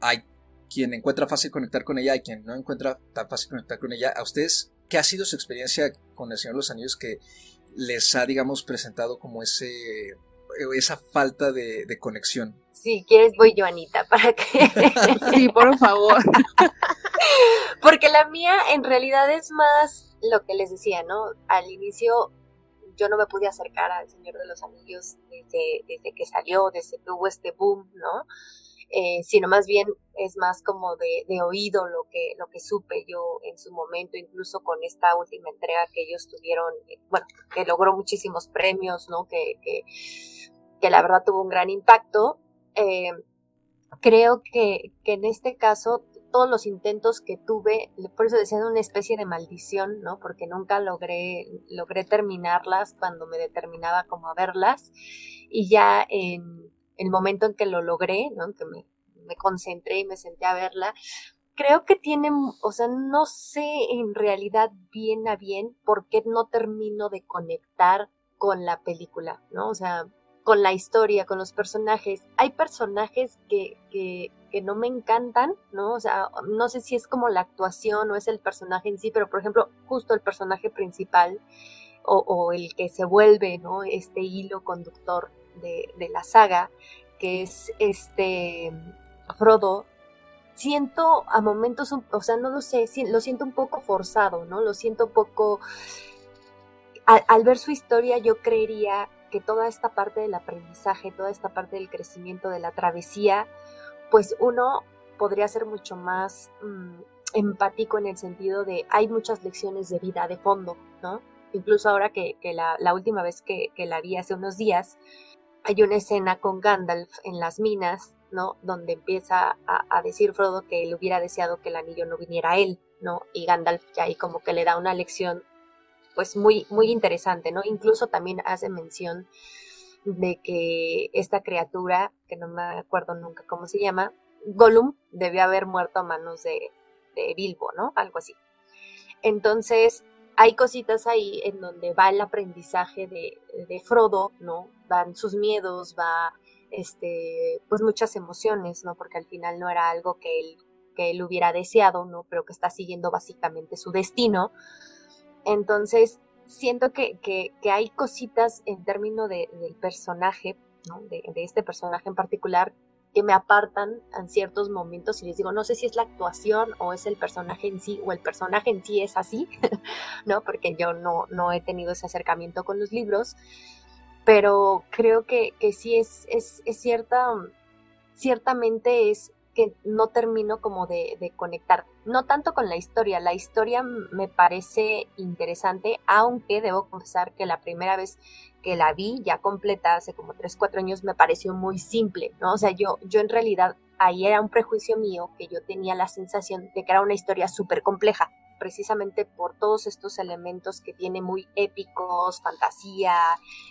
hay quien encuentra fácil conectar con ella, hay quien no encuentra tan fácil conectar con ella. ¿A ustedes qué ha sido su experiencia con El Señor de los Anillos que les ha, digamos, presentado como ese esa falta de, conexión. Si quieres voy yo, Anita, <laughs> para que... <laughs> sí, por favor. <laughs> Porque la mía en realidad es más lo que les decía, ¿no? Al inicio yo no me pude acercar al Señor de los Anillos desde, desde que salió, desde que hubo este boom, ¿no? Eh, sino más bien es más como de, oído lo que, lo que supe yo en su momento, incluso con esta última entrega que ellos tuvieron, eh, bueno, que logró muchísimos premios, ¿no? Que, que, la verdad tuvo un gran impacto. Eh, creo que, que en este caso todos los intentos que tuve, por eso decían una especie de maldición, ¿no? Porque nunca logré, logré terminarlas cuando me determinaba como verlas. Y ya en, el momento en que lo logré, ¿no? que me, me concentré y me senté a verla, creo que tiene, o sea, no sé en realidad bien a bien por qué no termino de conectar con la película, ¿no? O sea, con la historia, con los personajes. Hay personajes que, que, que no me encantan, ¿no? O sea, no sé si es como la actuación o es el personaje en sí, pero por ejemplo, justo el personaje principal o, o el que se vuelve, ¿no? Este hilo conductor de, la saga, que es este Frodo, siento a momentos, o sea, no lo sé, lo siento un poco forzado, ¿no? Lo siento un poco... Al, ver su historia yo creería que toda esta parte del aprendizaje, toda esta parte del crecimiento, de la travesía, pues uno podría ser mucho más mm, empático en el sentido de hay muchas lecciones de vida de fondo, ¿no? Incluso ahora que, la, última vez que, que, la vi hace unos días, hay una escena con Gandalf en las minas, ¿no? Donde empieza a, decir Frodo que él hubiera deseado que el anillo no viniera a él, ¿no? Y Gandalf ya ahí como que le da una lección, pues muy, muy interesante, ¿no? Incluso también hace mención de que esta criatura, que no me acuerdo nunca cómo se llama, Gollum, debió haber muerto a manos de, de Bilbo, ¿no? Algo así. Entonces, hay cositas ahí en donde va el aprendizaje de, de, Frodo, ¿no? Van sus miedos, va, este, pues muchas emociones, ¿no? Porque al final no era algo que él, que él hubiera deseado, ¿no? Pero que está siguiendo básicamente su destino. Entonces, siento que, que, que hay cositas en términos de, del personaje, ¿no? De, de este personaje en particular que me apartan en ciertos momentos y les digo, no sé si es la actuación o es el personaje en sí o el personaje en sí es así, <laughs> ¿no? Porque yo no, no he tenido ese acercamiento con los libros, pero creo que, que sí es, es, es cierta, ciertamente es que no termino como de, de, conectar, no tanto con la historia, la historia me parece interesante, aunque debo confesar que la primera vez que la vi ya completa hace como 3, 4 años me pareció muy simple, ¿no? O sea, yo, yo en realidad ahí era un prejuicio mío que yo tenía la sensación de que era una historia súper compleja, precisamente por todos estos elementos que tiene muy épicos, fantasía,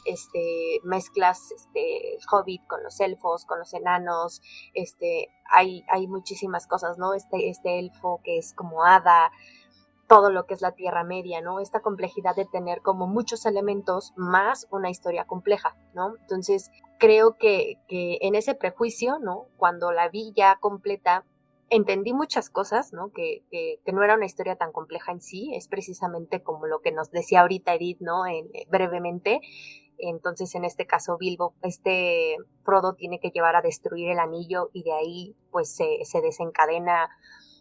este, mezclas este, hobbit con los elfos, con los enanos, este, hay, hay muchísimas cosas, ¿no? Este, este elfo que es como hada, todo lo que es la Tierra Media, ¿no? Esta complejidad de tener como muchos elementos más una historia compleja, ¿no? Entonces, creo que, que en ese prejuicio, ¿no? Cuando la vi ya completa, entendí muchas cosas, ¿no? Que, que, no era una historia tan compleja en sí, es precisamente como lo que nos decía ahorita Edith, ¿no? Eh, brevemente. Entonces, en este caso, Bilbo, este Frodo tiene que llevar a destruir el anillo y de ahí, pues, se, se desencadena,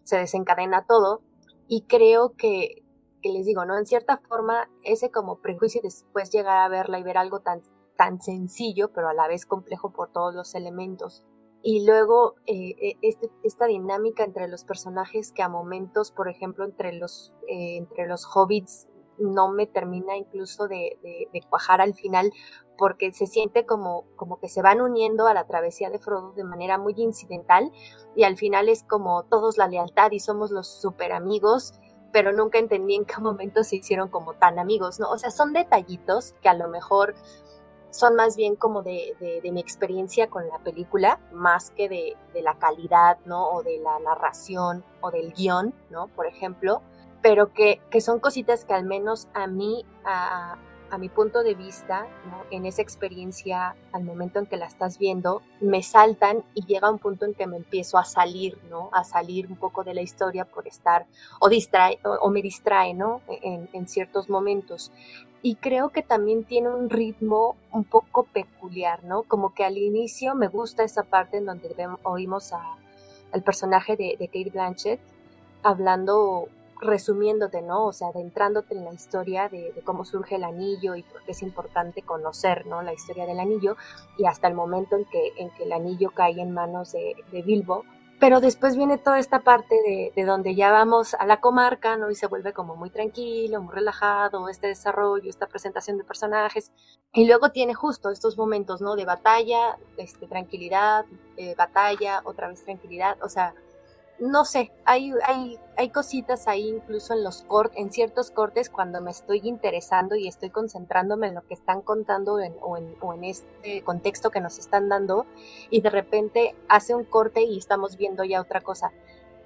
se desencadena todo y creo que, que, les digo, ¿no? En cierta forma, ese como prejuicio después llegar a verla y ver algo tan, tan sencillo, pero a la vez complejo por todos los elementos. Y luego eh, eh, este, esta dinámica entre los personajes que a momentos, por ejemplo, entre los, eh, entre los hobbits no me termina incluso de, cuajar al final porque se siente como, como que se van uniendo a la travesía de Frodo de manera muy incidental y al final es como todos la lealtad y somos los super amigos, pero nunca entendí en qué momento se hicieron como tan amigos, ¿no? O sea, son detallitos que a lo mejor son más bien como de, de, mi experiencia con la película, más que de, de, la calidad, ¿no? O de la narración o del guion, ¿no? Por ejemplo, pero que, que son cositas que al menos a mí, a mi punto de vista, en esa experiencia, al momento en que la estás viendo, me saltan y llega un punto en que me empiezo a salir, ¿no? A salir un poco de la historia por estar, o, distrae, o, me distrae, ¿no? En, ciertos momentos. Y creo que también tiene un ritmo un poco peculiar, ¿no? Como que al inicio me gusta esa parte en donde oímos a, al personaje de, de Kate Blanchett hablando resumiéndote, ¿no? O sea, adentrándote en la historia de, cómo surge el anillo y por qué es importante conocer, ¿no? La historia del anillo y hasta el momento en que, en que el anillo cae en manos de, de Bilbo. Pero después viene toda esta parte de, de, donde ya vamos a la comarca, ¿no? Y se vuelve como muy tranquilo, muy relajado, este desarrollo, esta presentación de personajes. Y luego tiene justo estos momentos, ¿no? De batalla, este, tranquilidad, eh, batalla, otra vez tranquilidad. O sea, no sé, hay, hay, hay cositas ahí incluso en los cortes, en ciertos cortes cuando me estoy interesando y estoy concentrándome en lo que están contando en, o, en, o en este contexto que nos están dando y de repente hace un corte y estamos viendo ya otra cosa.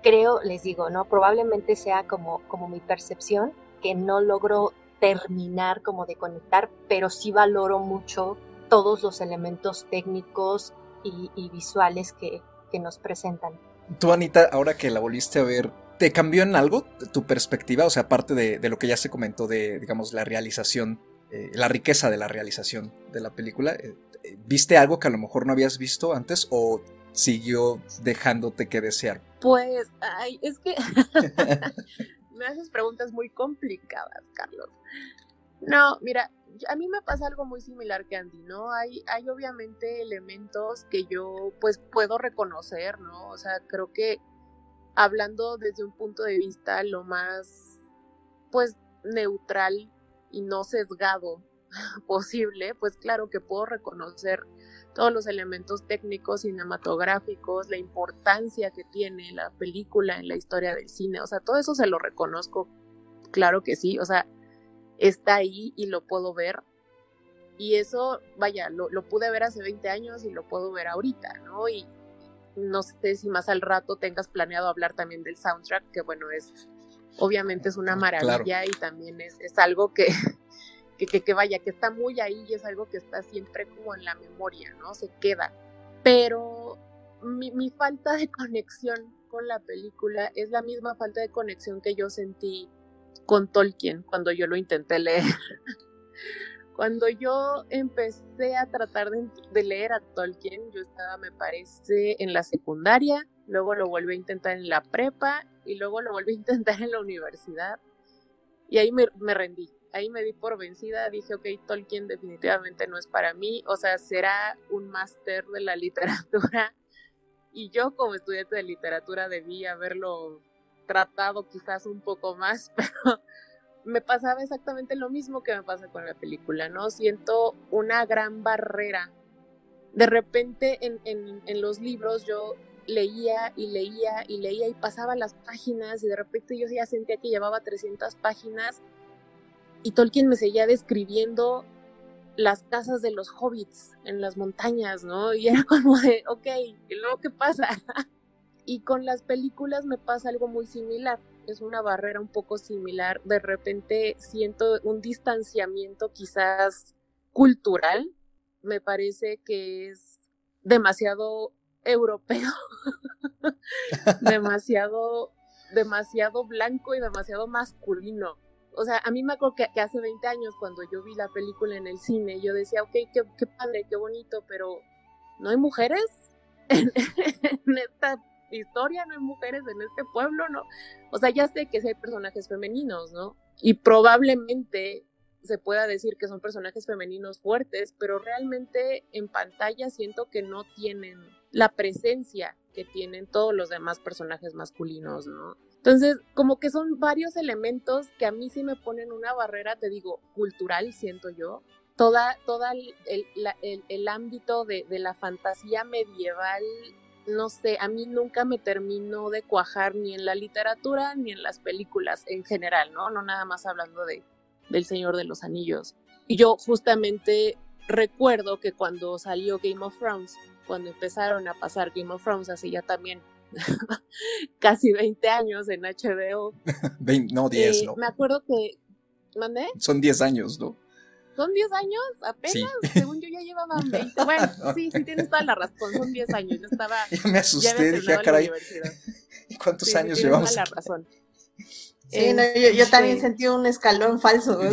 Creo, les digo, ¿no? Probablemente sea como, como mi percepción que no logro terminar como de conectar, pero sí valoro mucho todos los elementos técnicos y, y visuales que, que nos presentan. Tú, Anita, ahora que la volviste a ver, ¿te cambió en algo tu perspectiva? O sea, aparte de, de lo que ya se comentó de, digamos, la realización, eh, la riqueza de la realización de la película, eh, ¿viste algo que a lo mejor no habías visto antes o siguió dejándote que desear? Pues, ay, es que <laughs> me haces preguntas muy complicadas, Carlos. No, mira, a mí me pasa algo muy similar que Andy, ¿no? Hay, hay obviamente elementos que yo pues puedo reconocer, ¿no? O sea, creo que hablando desde un punto de vista lo más pues neutral y no sesgado <laughs> posible, pues claro que puedo reconocer todos los elementos técnicos, cinematográficos, la importancia que tiene la película en la historia del cine, o sea, todo eso se lo reconozco, claro que sí, o sea, está ahí y lo puedo ver. Y eso, vaya, lo, lo, pude ver hace 20 años y lo puedo ver ahorita, ¿no? Y no sé si más al rato tengas planeado hablar también del soundtrack, que bueno, es, obviamente es una maravilla claro. y también es, es algo que, <laughs> que, que, que, vaya, que está muy ahí y es algo que está siempre como en la memoria, ¿no? Se queda. Pero mi, mi falta de <laughs> conexión con la película es la misma falta de conexión que yo sentí con Tolkien cuando yo lo intenté leer. <laughs> cuando yo empecé a tratar de, leer a Tolkien, yo estaba, me parece, en la secundaria, luego lo volví a intentar en la prepa y luego lo volví a intentar en la universidad. Y ahí me, me rendí, ahí me di por vencida, dije, ok, Tolkien definitivamente no es para mí, o sea, será un máster de la <laughs> literatura. Y yo como estudiante de literatura debí haberlo tratado quizás un poco más, <laughs> pero me pasaba exactamente lo mismo que me pasa con la película, ¿no? Siento una gran barrera. De repente en, en, en los libros yo leía y leía y leía y pasaba las páginas y de repente yo ya sentía que llevaba 300 páginas y Tolkien me seguía describiendo las casas de los hobbits en las montañas, ¿no? Y era como de, ok, ¿y luego qué pasa? <laughs> y con las películas me pasa algo muy similar, es una barrera un poco similar, de repente siento un distanciamiento quizás cultural, me parece que es demasiado europeo, <laughs> demasiado, demasiado blanco y demasiado masculino. O sea, a mí me acuerdo que, hace 20 años cuando yo vi la película en el cine, yo decía, ok, qué, qué padre, qué bonito, pero ¿no hay mujeres <laughs> en, esta historia? ¿No hay mujeres en este pueblo? ¿No? O sea, ya sé que sí hay personajes femeninos, ¿no? Y probablemente se pueda decir que son personajes femeninos fuertes, pero realmente en pantalla siento que no tienen la presencia que tienen todos los demás personajes masculinos, ¿no? Entonces, como que son varios elementos que a mí sí me ponen una barrera, te digo, cultural, siento yo. Toda, toda el, el, el, ámbito de, de, la fantasía medieval, no sé, a mí nunca me terminó de cuajar ni en la literatura ni en las películas en general, ¿no? No nada más hablando de, del Señor de los Anillos. Y yo justamente recuerdo que cuando salió Game of Thrones, cuando empezaron a pasar Game of Thrones, así ya también <laughs> casi 20 años en HBO. <laughs> no, 10, eh, ¿no? Me acuerdo que... ¿Mandé? Son 10 años, ¿no? ¿Son 10 años? Apenas, <laughs> según yo ya llevaban <laughs> 20. Bueno, sí, sí tienes toda la razón, son 10 años. Yo estaba. <laughs> Ya me asusté, dije, ah, caray. ¿Cuántos años llevamos? Toda la razón. Sí, no, yo, yo, también sentí un escalón falso. no,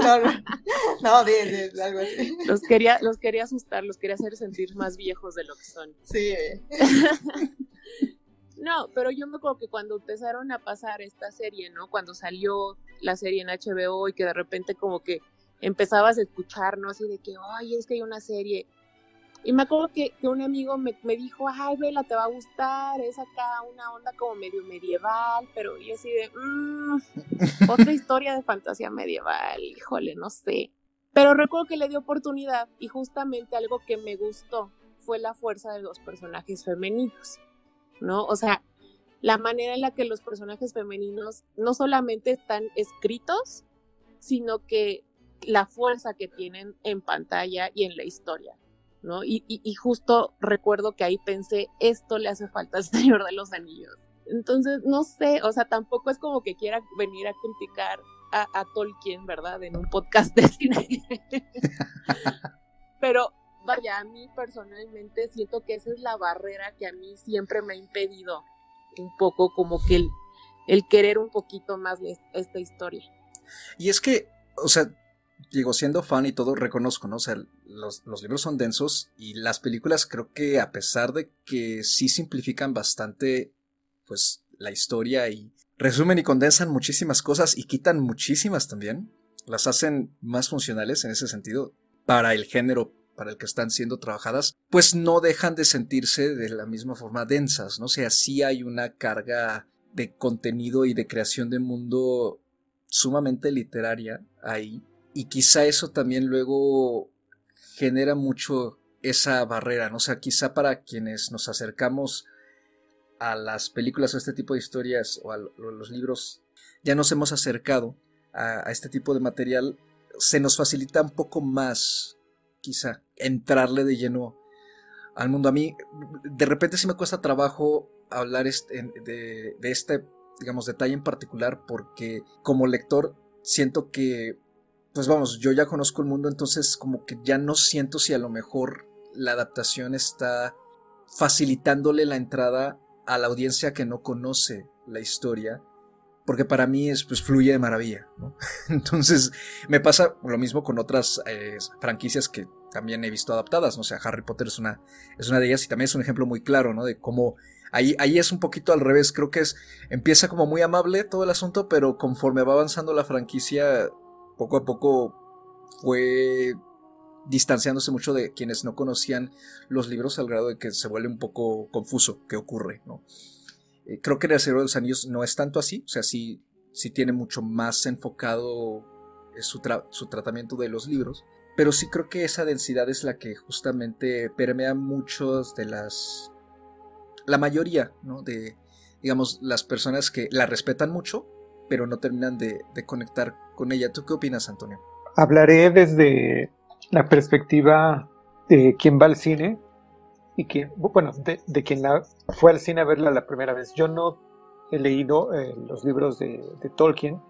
no, no, algo así. Los quería, los quería asustar, los quería hacer sentir más viejos de lo que son. Sí. No, pero yo me acuerdo que cuando empezaron a pasar esta serie, ¿no? Cuando salió la serie en HBO y que de repente como que empezabas a escuchar, ¿no? Así de que, ay, es que hay una serie y me acuerdo que, que un amigo me, me, dijo, ay, Vela, te va a gustar, es acá una onda como medio medieval, pero yo así de, mmm, otra <laughs> historia de fantasía medieval, híjole, no sé. Pero recuerdo que le di oportunidad y justamente algo que me gustó fue la fuerza de los personajes femeninos, ¿no? O sea, la manera en la que los personajes femeninos no solamente están escritos, sino que la fuerza que tienen en pantalla y en la historia. ¿no? Y, y, justo recuerdo que ahí pensé, esto le hace falta al <laughs> Señor de los Anillos. Entonces, no sé, o sea, tampoco es como que quiera venir a criticar a, a Tolkien, ¿verdad? En un podcast de cine. <laughs> Pero vaya, a mí personalmente siento que esa es la barrera que a mí siempre me ha impedido un poco como que el, el querer un poquito más esta historia. Y es que, o sea, digo, siendo fan y todo, reconozco, ¿no? O sea, los, libros son densos y las películas creo que a pesar de que sí simplifican bastante, pues, la historia y resumen y condensan muchísimas cosas y quitan muchísimas también, las hacen más funcionales en ese sentido para el género para el que están siendo trabajadas, pues no dejan de sentirse de la misma forma densas, ¿no? O sea, sí hay una carga de contenido y de creación de mundo sumamente literaria ahí y quizá eso también luego genera mucho esa barrera, ¿no? O sea, quizá para quienes nos acercamos a las películas o a este tipo de historias o a los libros, ya nos hemos acercado a, este tipo de material, se nos facilita un poco más, quizá, entrarle de lleno al mundo. A mí, de repente sí me cuesta trabajo hablar de, este, digamos, detalle en particular porque como lector siento que pues vamos, yo ya conozco el mundo, entonces como que ya no siento si a lo mejor la adaptación está facilitándole la entrada a la audiencia que no conoce la historia, porque para mí es, pues fluye de maravilla, <laughs> Entonces me pasa lo mismo con otras eh, franquicias que también he visto adaptadas, ¿no? o sea, Harry Potter es una, es una de ellas y también es un ejemplo muy claro, ¿no? De cómo ahí, ahí es un poquito al revés, creo que es, empieza como muy amable todo el asunto, pero conforme va avanzando la franquicia poco a poco fue distanciándose mucho de quienes no conocían los libros al grado de que se vuelve un poco confuso qué ocurre, ¿no? Eh, creo que en el Señor de los Anillos no es tanto así, o sea, sí, sí tiene mucho más enfocado eh, su, su tratamiento de los libros, pero sí creo que esa densidad es la que justamente permea muchos de las la mayoría, ¿no? De, digamos, las personas que la respetan mucho, pero no terminan de, conectar con ella. ¿Tú qué opinas, Antonio? Hablaré desde la perspectiva de quien va al cine y que, bueno, de, quien fue al cine a verla la primera vez. Yo no he leído eh, los libros de, de, Tolkien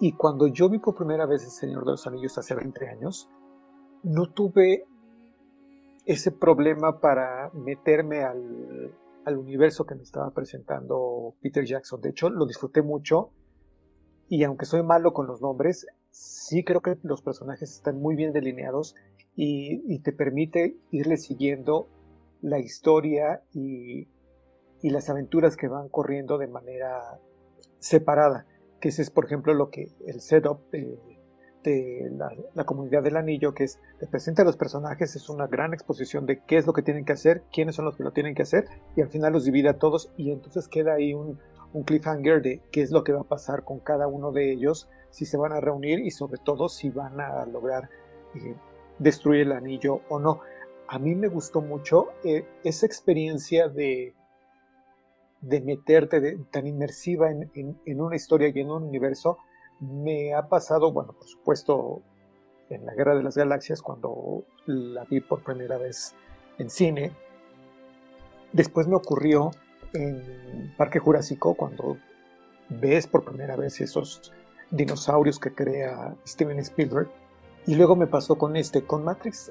y cuando yo vi por primera vez El Señor de los Anillos hace 20 años, no tuve ese problema para meterme al, al universo que me estaba presentando Peter Jackson. De hecho, lo disfruté mucho y aunque soy malo con los nombres, sí creo que los personajes están muy bien delineados y, te permite irle siguiendo la historia y, y, las aventuras que van corriendo de manera separada. Que ese es, por ejemplo, lo que el setup de la, comunidad del anillo, que es, te presenta a los personajes, es una gran exposición de qué es lo que tienen que hacer, quiénes son los que lo tienen que hacer, y al final los divide a todos, y entonces queda ahí un, cliffhanger de qué es lo que va a pasar con cada uno de ellos, si se van a reunir y sobre todo si van a lograr eh, destruir el anillo o no. A mí me gustó mucho eh, esa experiencia de, de meterte tan inmersiva en, en, una historia y en un universo me ha pasado, bueno, por supuesto, en la Guerra de las Galaxias, cuando la vi por primera vez en cine. Después me ocurrió en Parque Jurásico, cuando ves por primera vez esos dinosaurios que crea Steven Spielberg. Y luego me pasó con este, con Matrix.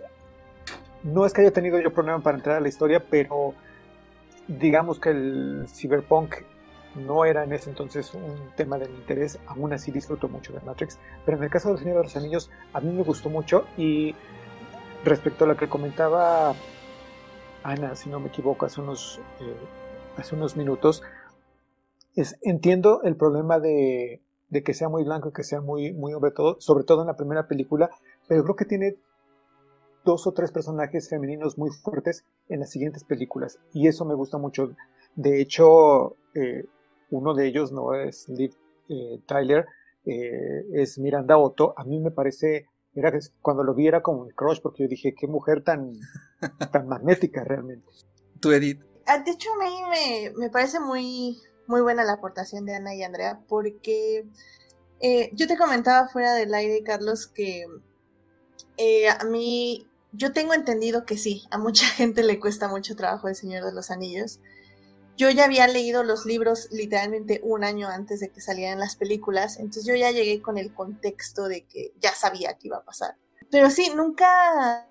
No es que haya tenido yo problema para entrar a la historia, pero digamos que el cyberpunk no era en ese entonces un tema de mi interés, aún así disfruto mucho de Matrix, pero en el caso de Señor de los Anillos a mí me gustó mucho y respecto a lo que comentaba Ana, si no me equivoco, hace unos, eh, hace unos minutos, entiendo el problema de, de, que sea muy blanco y que sea muy, muy sobre todo, sobre todo en la primera película, pero creo que tiene dos o tres personajes femeninos muy fuertes en las siguientes películas y eso me gusta mucho. De hecho, eh, uno de ellos no es Liv eh, Tyler, eh, es Miranda Otto. A mí me parece, era cuando lo vi era como un crush, porque yo dije, qué mujer tan, <laughs> tan magnética realmente. Tú, Edith. Ah, de hecho, a mí me, parece muy, muy buena la aportación de Ana y Andrea, porque eh, yo te comentaba fuera del aire, Carlos, que a mí, yo tengo entendido que sí, a mucha <laughs> gente le cuesta mucho trabajo El Señor de los Anillos. Yo ya había leído los libros literalmente un año antes de que salieran las películas, entonces yo ya llegué con el contexto de que ya sabía que iba a pasar. Pero sí, nunca,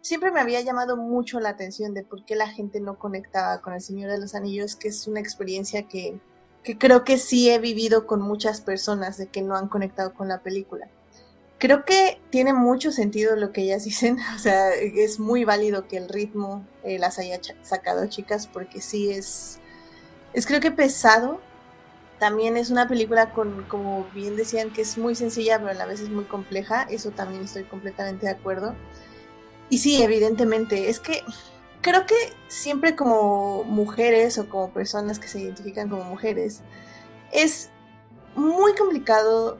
siempre me había llamado mucho la atención de por qué la gente no conectaba con El Señor de los Anillos, que es una experiencia que, que creo que sí he vivido con muchas personas de que no han conectado con la película. Creo que tiene mucho sentido lo que ellas <laughs> dicen, o sea, es muy válido que el ritmo eh, las haya sacado chicas porque sí es es creo que pesado. También es una película con, como bien decían, que es muy sencilla, pero a la vez es muy compleja. Eso también estoy completamente de acuerdo. Y sí, evidentemente, es que creo que siempre como mujeres o como personas que se identifican como mujeres, es muy complicado,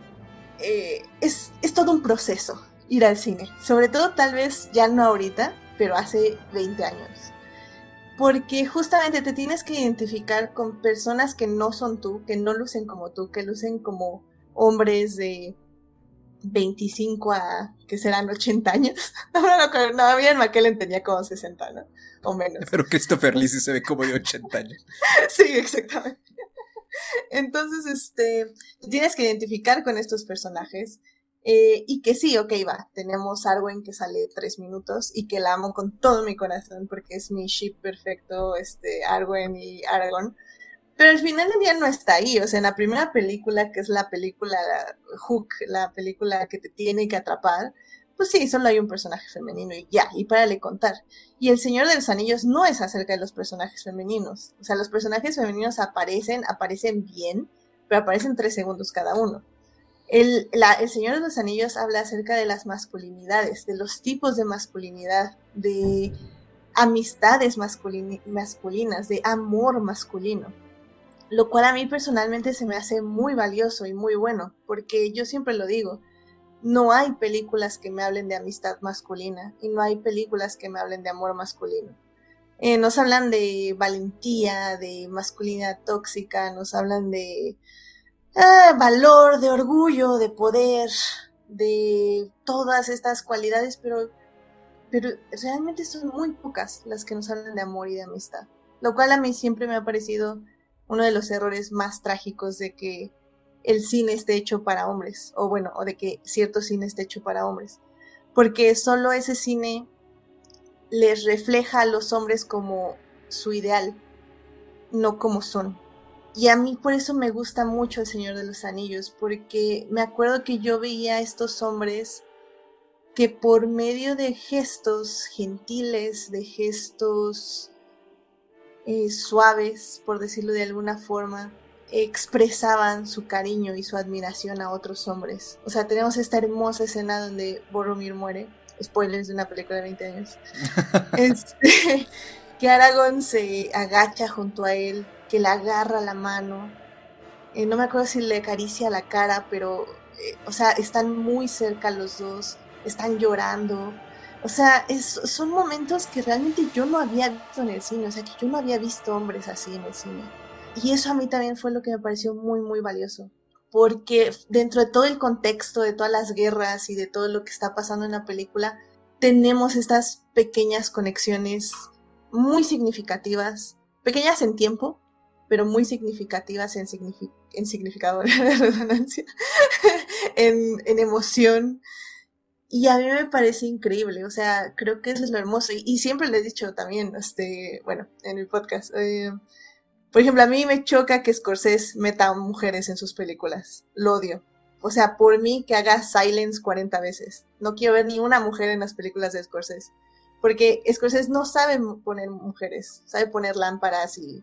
eh, es, es todo un proceso ir al cine. Sobre todo tal vez ya no ahorita, pero hace 20 años porque justamente te tienes que identificar con personas que no son tú, que no lucen como tú, que lucen como hombres de 25 a que serán 80 años. <laughs> No, no, no, bien McKellen tenía como 60, ¿no? O menos. <laughs> Pero Christopher Lee sí se ve como de 80 años. <laughs> sí, exactamente. Entonces, este, tienes que identificar con estos personajes eh, y que sí, ok, va, tenemos Arwen que sale tres minutos y que la amo con todo mi corazón porque es mi ship perfecto, este, Arwen y Aragorn. Pero al final del día no está ahí, o sea, en la primera película, que es la película Hook, la película que te tiene que atrapar, pues sí, solo hay un personaje femenino y ya, y para le contar. Y El Señor de los Anillos no es acerca de los personajes femeninos, o sea, los personajes femeninos aparecen, aparecen bien, pero aparecen tres segundos cada uno. El, Señor de los Anillos habla acerca de las masculinidades, de los tipos de masculinidad, de amistades masculinas, de amor masculino, lo cual a mí personalmente se me hace muy valioso y muy bueno, porque yo siempre lo digo, no hay películas que me hablen de amistad masculina y no hay películas que me hablen de amor masculino. Eh, nos hablan de valentía, de masculinidad tóxica, nos hablan de ah, valor, de orgullo, de poder, de todas estas cualidades, pero, pero realmente son muy pocas las que nos hablan de amor y de amistad. Lo cual a mí siempre me ha parecido uno de los errores más trágicos de que el cine esté hecho para hombres, o bueno, o de que cierto cine esté hecho para hombres, porque solo ese cine les refleja a los hombres como su ideal, no como son. Y a mí por eso me gusta mucho El Señor de los Anillos, porque me acuerdo que yo veía a estos hombres que por medio de gestos gentiles, de gestos eh, suaves, por decirlo de alguna forma, expresaban su cariño y su admiración a otros hombres. O sea, tenemos esta hermosa escena donde Boromir muere, spoilers de una película de 20 años, <laughs> este, <laughs> que Aragorn se agacha junto a él, que le agarra la mano, eh, no me acuerdo si le acaricia la cara, pero, eh, o sea, están muy cerca los dos, están llorando, o sea, son momentos que realmente yo no había visto en el cine, o sea, que yo no había visto hombres así en el cine. Y eso a mí también fue lo que me pareció muy, muy valioso. Porque dentro de todo el contexto, de todas las guerras y de todo lo que está pasando en la película, tenemos estas pequeñas conexiones muy significativas, pequeñas en tiempo, pero muy significativas en, en significado, <laughs> de redundancia, <laughs> en, en emoción, y a mí me parece increíble, o sea, creo que eso es lo hermoso. Y, siempre le he dicho también, este, bueno, en el podcast. Eh, por ejemplo, a mí me choca que Scorsese meta mujeres en sus películas. Lo odio. O sea, por mí que haga Silence 40 veces. No quiero ver ni una mujer en las películas de Scorsese. Porque Scorsese no sabe poner mujeres, sabe poner lámparas y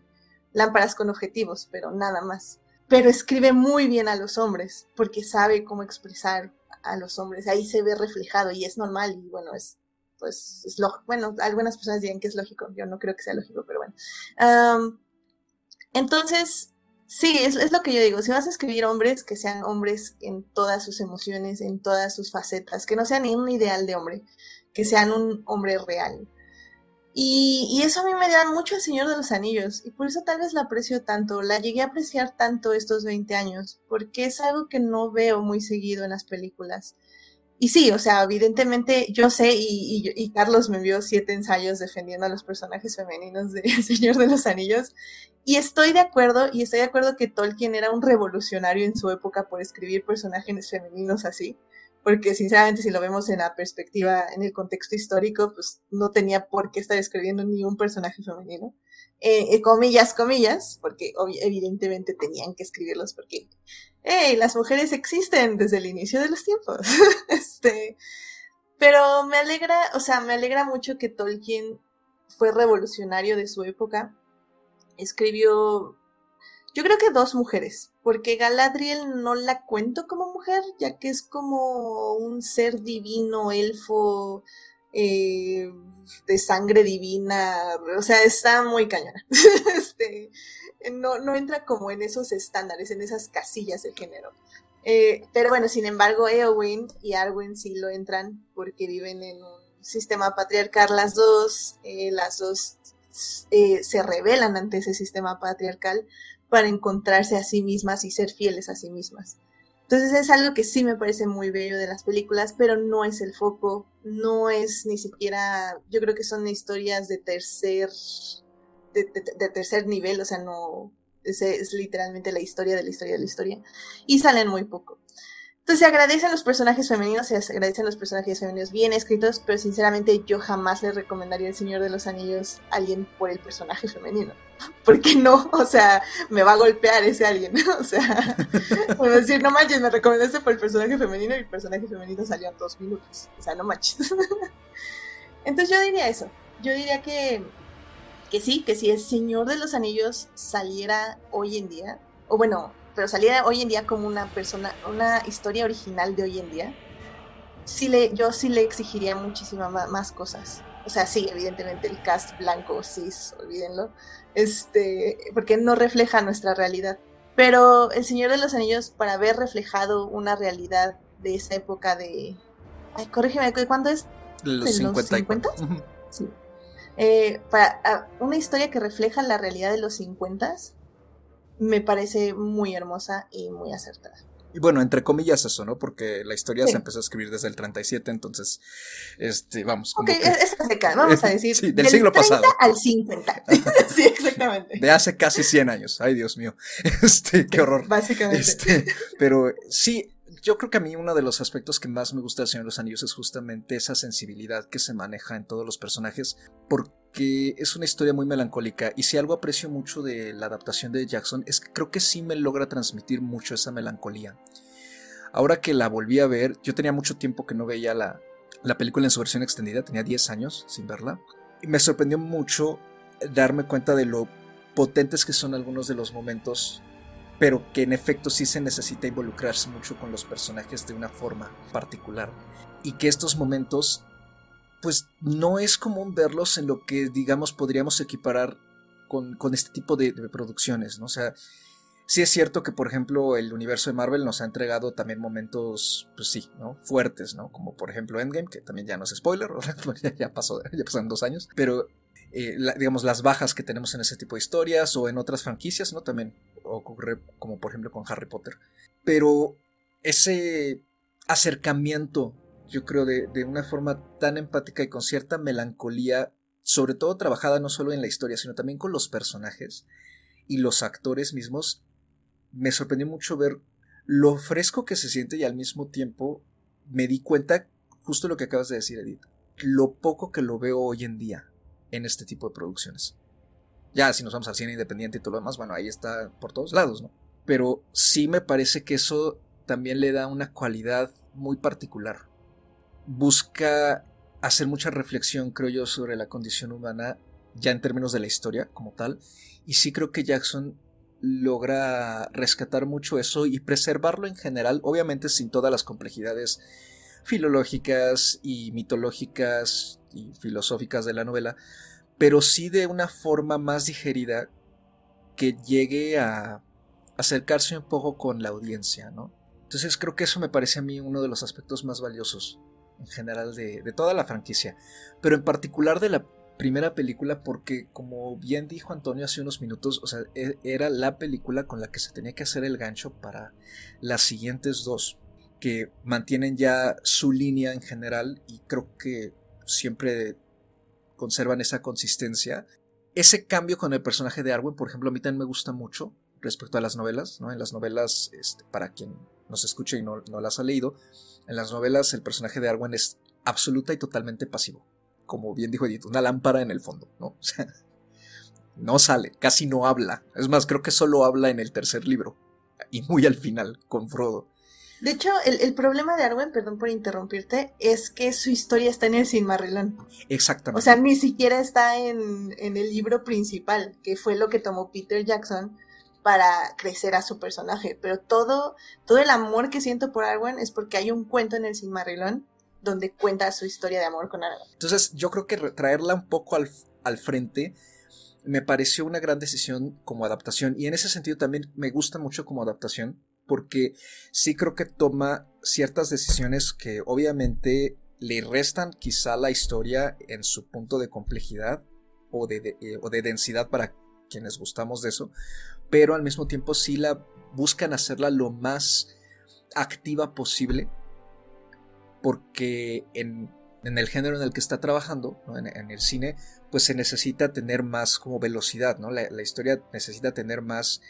lámparas con objetivos, pero nada más. Pero escribe muy bien a los hombres, porque sabe cómo expresar a los hombres. Ahí se ve reflejado y es normal y bueno, es pues es lógico. Bueno, algunas personas dirían que es lógico, yo no creo que sea lógico, pero bueno. entonces, sí, es, es, lo que yo digo, si vas a escribir hombres, que sean hombres en todas sus emociones, en todas sus facetas, que no sean ni un ideal de hombre, que sean un hombre real. Y, eso a mí me da mucho el Señor de los Anillos, y por eso tal vez la aprecio tanto, la llegué a apreciar tanto estos 20 años, porque es algo que no veo muy seguido en las películas. Y sí, o sea, evidentemente yo sé, y, y, Carlos me envió siete ensayos defendiendo a los personajes femeninos de El <laughs> Señor de los Anillos, y estoy de acuerdo, y estoy de acuerdo que Tolkien era un revolucionario en su época por escribir personajes femeninos así porque sinceramente si lo vemos en la perspectiva, en el contexto histórico, pues no tenía por qué estar escribiendo ni un personaje femenino. Eh, eh, comillas, comillas, porque evidentemente tenían que escribirlos porque, hey, las mujeres existen desde el inicio de los tiempos. <laughs> este, pero me alegra, o sea, me alegra mucho que Tolkien fue revolucionario de su época. Escribió yo creo que dos mujeres, porque Galadriel no la cuento como mujer, ya que es como un ser divino, elfo, eh, de sangre divina, o sea, está muy cañona. <laughs> este, no, no entra como en esos estándares, en esas casillas de género. Eh, pero bueno, sin embargo, Eowyn y Arwen sí lo entran porque viven en un sistema patriarcal las dos, eh, las dos se rebelan ante ese sistema patriarcal, para encontrarse a sí mismas y ser fieles a sí mismas. Entonces es algo que sí me parece muy bello de las películas, pero no es el foco, no es ni siquiera, yo creo que son historias de tercer, de, tercer nivel, o sea, no, es, es, literalmente la historia de la historia de la historia, y salen muy poco. Entonces se agradecen los personajes femeninos, se agradecen los personajes femeninos bien escritos, pero sinceramente yo jamás le recomendaría El Señor de los Anillos a alguien por el personaje femenino. <laughs> Porque no, <laughs> o sea, me va a golpear ese alguien, <laughs> o sea, a decir, no manches, me recomendaste por el personaje femenino y el personaje femenino salió a dos minutos, o sea, no manches. Entonces yo diría eso, yo diría que, que sí, que si El Señor de los Anillos saliera hoy en día, o bueno, pero saliera hoy en día como una persona, una historia original de hoy en día, sí le, yo sí le exigiría muchísimas más cosas. O sea, sí, evidentemente el cast blanco, cis, olvídenlo, este, porque no refleja nuestra realidad. Pero El Señor de los Anillos, para haber reflejado una realidad de esa época de... Ay, corrígeme, ¿cuándo es? Los 50. 50? Sí. eh, para una historia que refleja la realidad de los 50 me parece muy hermosa y muy acertada. Y bueno, entre comillas eso, ¿no? Porque la historia se empezó a escribir desde el 37, entonces, este, vamos. Como ok, es vamos a <laughs> decir. sí, del, siglo 30 pasado. al 50. <laughs> <laughs> sí, exactamente. De hace casi 100 años. Ay, Dios mío. Este, qué horror. Básicamente. Este, pero sí, yo creo que a mí uno de los aspectos que más me gusta del Señor de los Anillos es justamente esa sensibilidad que se maneja en todos los personajes, porque es una historia muy melancólica y si algo aprecio mucho de la adaptación de Jackson es que creo que sí me logra transmitir mucho esa melancolía. Ahora que la volví a ver, yo tenía mucho tiempo que no veía la, la película en su versión extendida, tenía 10 años sin verla, y me sorprendió mucho darme cuenta de lo potentes que son algunos de los momentos pero que en efecto sí se necesita involucrarse mucho con los personajes de una forma particular. Y que estos momentos, pues no es común verlos en lo que, digamos, podríamos equiparar con, este tipo de, producciones, ¿no? O sea, sí es cierto que, por ejemplo, el universo de Marvel nos ha entregado también momentos, pues sí, ¿no? Fuertes, ¿no? Como por ejemplo Endgame, que también ya no es spoiler, <laughs> ya, pasó, ya pasaron dos años, pero eh, digamos, las bajas que tenemos en ese tipo de historias o en otras franquicias, ¿no? También ocurre como por ejemplo con Harry Potter. Pero ese acercamiento, yo creo, de, de una forma tan empática y con cierta melancolía, sobre todo trabajada no solo en la historia, sino también con los personajes y los actores mismos, me sorprendió mucho ver lo fresco que se siente y al mismo tiempo me di cuenta, justo lo que acabas de decir, Edith, lo poco que lo veo hoy en día en este tipo de producciones. Ya si nos vamos al cine independiente y todo lo demás, bueno, ahí está por todos lados, ¿no? Pero sí me parece que eso también le da una cualidad muy particular. Busca hacer mucha reflexión, creo yo, sobre la condición humana, ya en términos de la historia como tal. Y sí creo que Jackson logra rescatar mucho eso y preservarlo en general, obviamente sin todas las complejidades filológicas y mitológicas y filosóficas de la novela, pero sí de una forma más digerida que llegue a acercarse un poco con la audiencia, ¿no? Entonces creo que eso me parece a mí uno de los aspectos más valiosos en general de, toda la franquicia, pero en particular de la primera película porque como bien dijo Antonio hace unos minutos, o sea, e, era la película con la que se tenía que hacer el gancho para las siguientes dos, que mantienen ya su línea en general y creo que siempre conservan esa consistencia. Ese cambio con el personaje de Arwen, por ejemplo, a mí también me gusta mucho respecto a las novelas, ¿no? En las novelas, este, para quien nos escuche y no, no las ha leído, en las novelas el personaje de Arwen es absoluta y totalmente pasivo. Como bien dijo Edith, una lámpara en el fondo, ¿no? <laughs> O sea, no sale, casi no habla. Es más, creo que solo habla en el tercer libro. Y muy al final, con Frodo. De hecho, el, problema de Arwen, perdón por interrumpirte, es que su historia está en el Silmarillion. Exactamente. O sea, ni siquiera está en, el libro principal, que fue lo que tomó Peter Jackson para crecer a su personaje. Pero todo, todo el amor que siento por Arwen es porque hay un cuento en el Silmarillion donde cuenta su historia de amor con Arwen. Entonces, yo creo que traerla un poco al, al frente me pareció una gran decisión como adaptación. Y en ese sentido también me gusta mucho como adaptación porque sí creo que toma ciertas decisiones que obviamente le restan quizá la historia en su punto de complejidad o de, eh, o de densidad para quienes gustamos de eso, pero al mismo tiempo sí la buscan hacerla lo más activa posible porque en, el género en el que está trabajando, en, el cine, pues se necesita tener más como velocidad, ¿no? La historia necesita tener más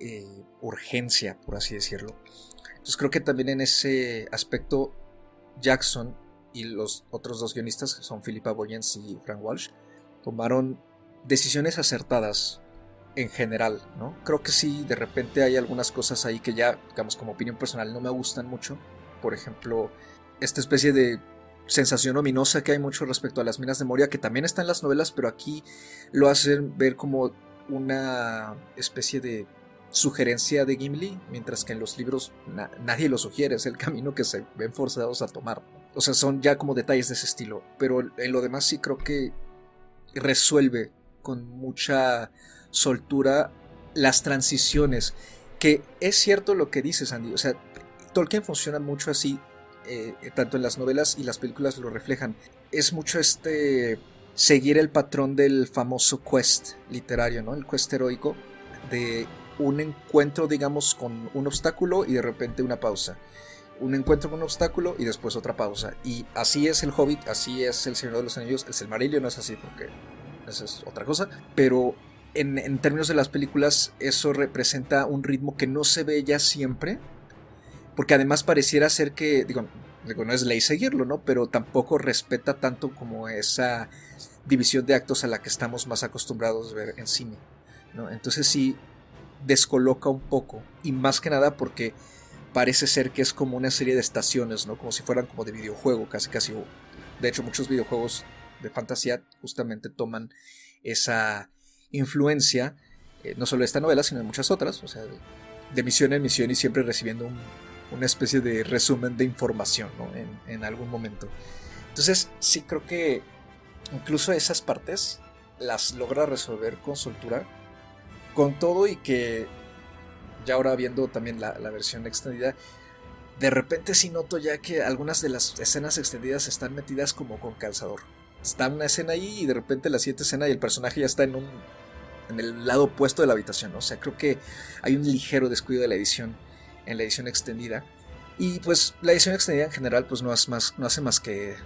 eh, urgencia, por así decirlo. Entonces creo que también en ese aspecto Jackson y los otros dos guionistas, que son Philippa Boyens y Frank Walsh, tomaron decisiones acertadas en general, ¿no? Creo que sí, de repente hay algunas cosas ahí que ya, digamos, como opinión personal no me gustan mucho. Por ejemplo, esta especie de sensación ominosa que hay mucho respecto a las minas de Moria, que también está en las novelas, pero aquí lo hacen ver como una especie de sugerencia de Gimli, mientras que en los libros nadie lo sugiere, es el camino que se ven forzados a tomar. O sea, son ya como detalles de ese estilo, pero en lo demás sí creo que resuelve con mucha soltura las transiciones, que es cierto lo que dices, Andy, o sea, Tolkien funciona mucho así, eh, tanto en las novelas y las películas lo reflejan. Es mucho este seguir el patrón del famoso quest literario, ¿no? El quest heroico de un encuentro, digamos, con un obstáculo y de repente una pausa. Un encuentro con un obstáculo y después otra pausa. Y así es el Hobbit, así es el Señor de los Anillos. El Silmarillion no es así porque esa es otra cosa. Pero en, términos de las películas, eso representa un ritmo que no se ve ya siempre. Porque además pareciera ser que, digo, digo, no es ley seguirlo, ¿no? Pero tampoco respeta tanto como esa división de actos a la que estamos más acostumbrados a ver en cine. Entonces sí descoloca un poco. Y más que nada porque parece ser que es como una serie de estaciones, ¿no? Como si fueran como de videojuego, casi casi. De hecho, muchos videojuegos de fantasía justamente toman esa influencia, eh, no solo de esta novela, sino de muchas otras, o sea, de, misión en misión y siempre recibiendo una especie de resumen de información, ¿no? En algún momento. Entonces, sí creo que incluso esas partes las logra resolver con soltura. Con todo y que ya ahora viendo también la, versión extendida, de repente sí noto ya que algunas de las escenas extendidas están metidas como con calzador. Está una escena ahí y de repente la siguiente escena y el personaje ya está en un en el lado opuesto de la habitación. O sea, creo que hay un ligero descuido de la edición en la edición extendida. Y pues la edición extendida en general pues no, más, no hace más que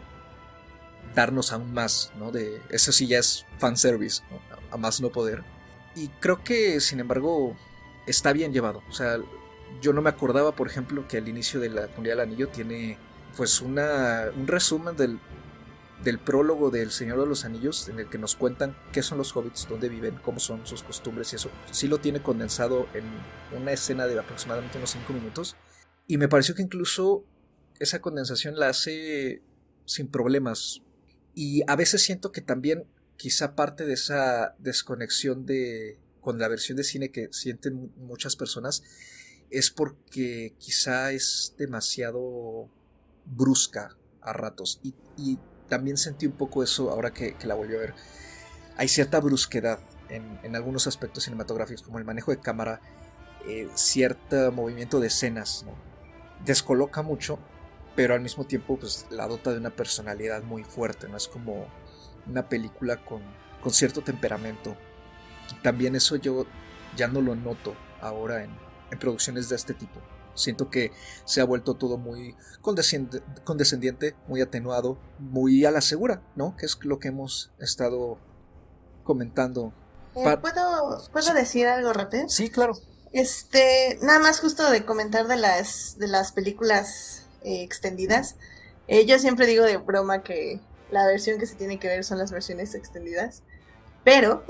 darnos aún más, ¿no? De, eso sí ya es fanservice, ¿no? a más no poder. Y creo que, sin embargo, está bien llevado. O sea, yo no me acordaba, por ejemplo, que al inicio de la Comunidad del Anillo tiene pues una, un resumen del, del prólogo del Señor de los Anillos en el que nos cuentan qué son los hobbits, dónde viven, cómo son sus costumbres y eso. Sí lo tiene condensado en una escena de aproximadamente unos 5 minutos. Y me pareció que incluso esa condensación la hace sin problemas. Y a veces siento que también quizá parte de esa desconexión de con la versión de cine que sienten muchas personas es porque quizá es demasiado brusca a ratos. Y, también sentí un poco eso ahora que, la volví a ver. Hay cierta brusquedad en, algunos aspectos cinematográficos como el manejo de cámara eh, cierto movimiento de escenas descoloca mucho pero al mismo tiempo pues la dota de una personalidad muy fuerte, ¿no? Es como una película con, con cierto temperamento. Y también eso yo ya no lo noto ahora en, en producciones de este tipo. Siento que se ha vuelto todo muy condescendiente, muy atenuado, muy a la segura, ¿no? Que es lo que hemos estado comentando. Eh, ¿Puedo, ¿puedo decir algo rápido? Sí, claro. Este, nada más justo de comentar de las, de las películas eh, extendidas. Eh, yo siempre digo de broma que la versión que se tiene que ver son las versiones extendidas, pero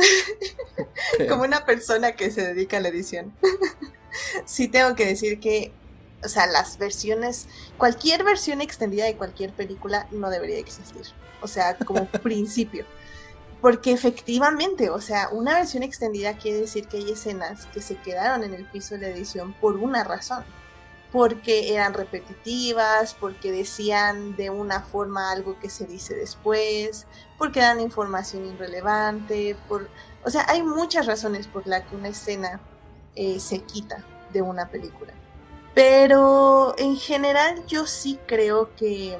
<laughs> como una persona que se dedica a la edición, <laughs> sí tengo que decir que, o sea, las versiones, cualquier versión extendida de cualquier película no debería existir, o sea, como <laughs> principio. Porque efectivamente, o sea, una versión extendida quiere decir que hay escenas que se quedaron en el piso de la edición por una razón porque eran repetitivas, porque decían de una forma algo que se dice después, porque dan información irrelevante, por, o sea, hay muchas razones por las que una escena eh, se quita de una película. Pero en general yo sí creo que,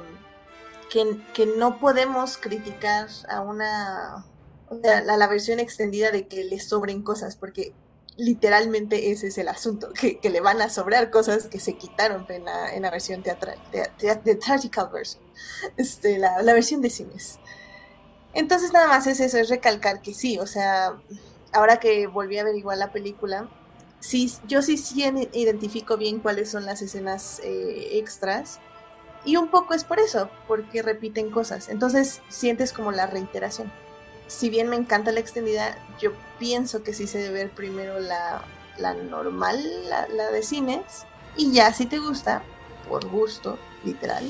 que, no podemos criticar a una a la versión extendida de que le sobren cosas, porque literalmente ese es el asunto, que, le van a sobrar cosas que se quitaron en la, en la versión teatral, de, este, la, la, versión de cines. Entonces nada más es eso, es recalcar que sí, o sea, ahora que volví a ver igual la película, sí, yo sí, sí identifico bien cuáles son las escenas eh, extras, y un poco es por eso, porque repiten cosas, entonces sientes como la reiteración si bien me encanta la extendida, yo pienso que sí se debe ver primero la, normal, la, de cines, y ya si te gusta, por gusto, literal,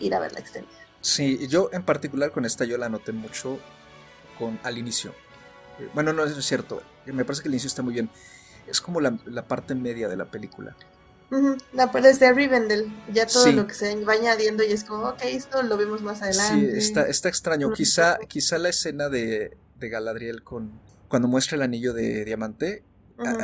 ir a ver la extendida. Sí, yo en particular con esta yo la noté mucho con al inicio. Eh, bueno, no es cierto, me parece que el inicio está muy bien. Es como la, la parte media de la película. No, pero desde Rivendell, ya todo lo que se va añadiendo y es como, ok, esto lo vemos más adelante. Sí, está, está extraño. Quizá, quizá la escena de, de Galadriel con cuando muestra el anillo de diamante,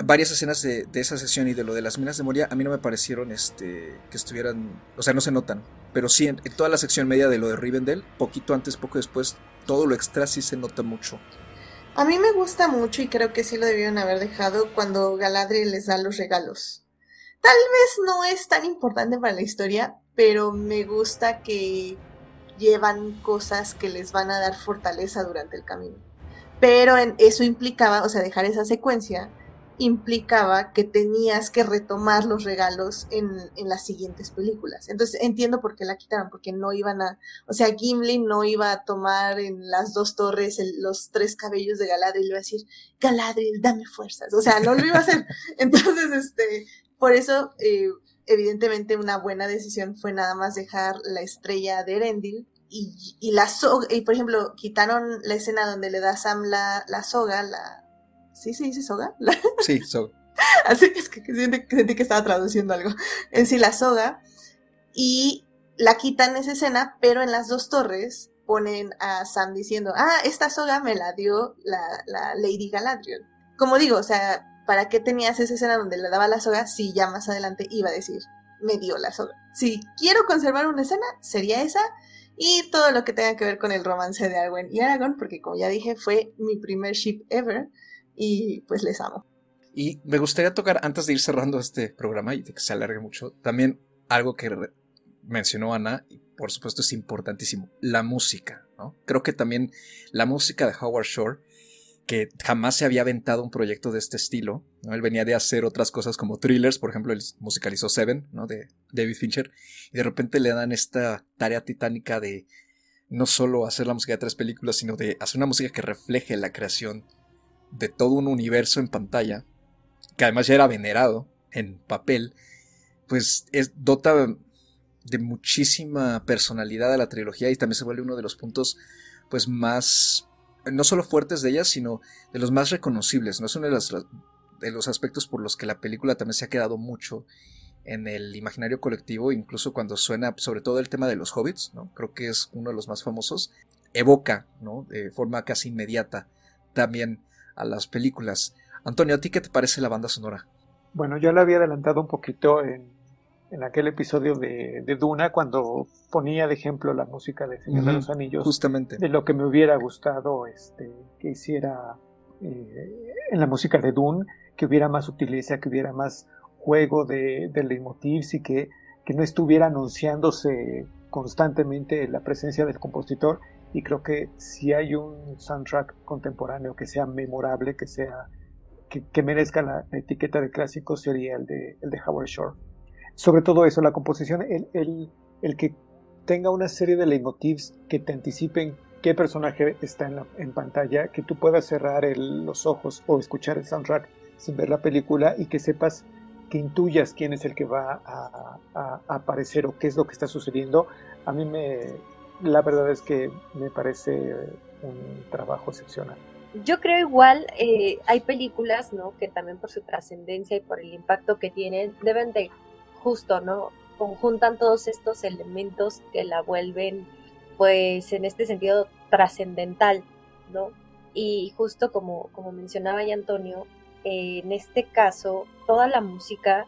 varias escenas de, esa sesión y de lo de las minas de Moria a mí no me parecieron este que estuvieran, o sea, no se notan. Pero sí, en, toda la sección media de lo de Rivendell, poquito antes, poco después, todo lo extra sí se nota mucho. A mí me gusta mucho y creo que sí lo debieron haber dejado cuando Galadriel les da los regalos. Tal vez no es tan importante para la historia, pero me gusta que llevan cosas que les van a dar fortaleza durante el camino. Pero en eso implicaba, o sea, dejar esa secuencia implicaba que tenías que retomar los regalos en, las siguientes películas. Entonces entiendo por qué la quitaron, porque no iban a, o sea, Gimli no iba a tomar en las dos torres los tres cabellos de Galadriel y iba a decir, Galadriel, dame fuerzas. O sea, no lo iba a hacer. <laughs> Entonces, este, por eso, eh, evidentemente una buena decisión fue nada más dejar la estrella de Erendil y, y la soga, y por ejemplo, quitaron la escena donde le da Sam la, la soga, la, ¿sí se dice soga? <laughs> Sí, soga. Así es que, sentí, que estaba traduciendo algo. En sí, la soga. Y la quitan esa escena, pero en las dos torres ponen a Sam diciendo, ah, esta soga me la dio la, la Lady Galadriel. Como digo, o sea, ¿para qué tenías esa escena donde le daba la soga si ya más adelante iba a decir, me dio la soga? Si quiero conservar una escena, sería esa. Y todo lo que tenga que ver con el romance de Arwen y Aragorn, porque como ya dije, fue mi primer ship ever y pues les amo. Y me gustaría tocar, antes de ir cerrando este programa y de que se alargue mucho, también algo que mencionó Ana, y por supuesto es importantísimo, la música. ¿no? Creo que también la música de Howard Shore, que jamás se había aventado un proyecto de este estilo, ¿no? él venía de hacer otras cosas como thrillers, por ejemplo, él musicalizó Seven, ¿no? de David Fincher, y de repente le dan esta tarea titánica de no solo hacer la música de tres películas, sino de hacer una música que refleje la creación de todo un universo en pantalla, que además ya era venerado en papel, pues es, dota de muchísima personalidad a la trilogía y también se vuelve uno de los puntos pues más no solo fuertes de ella, sino de los más reconocibles. No es uno de los, de los aspectos por los que la película también se ha quedado mucho en el imaginario colectivo, incluso cuando suena sobre todo el tema de los hobbits, ¿no? creo que es uno de los más famosos, evoca ¿no? de forma casi inmediata también a las películas. Antonio, ¿a ti qué te parece la banda sonora? Bueno, yo la había adelantado un poquito en, en aquel episodio de, de, Duna, cuando ponía de ejemplo la música de Señor de los Anillos. Justamente. De lo que me hubiera gustado este, que hiciera eh, en la música de Dune, que hubiera más sutileza, que hubiera más juego de, de leitmotivs y que, que no estuviera anunciándose constantemente la presencia del compositor y creo que si hay un soundtrack contemporáneo que sea memorable, que sea que, merezca la, etiqueta de clásico sería el de, el de Howard Shore. Sobre todo eso, la composición, el, el, el que tenga una serie de leitmotivs que te anticipen qué personaje está en, la, en pantalla, que tú puedas cerrar los ojos o escuchar el soundtrack sin ver la película y que sepas, que intuyas quién es el que va a, a aparecer o qué es lo que está sucediendo, a mí me, la verdad es que me parece un trabajo excepcional. Yo creo igual, eh, hay películas, ¿no? Que también por su trascendencia y por el impacto que tienen, deben de justo, ¿no? Conjuntan todos estos elementos que la vuelven, pues, en este sentido trascendental, ¿no? Y justo como, como mencionaba ya Antonio, eh, en este caso, toda la música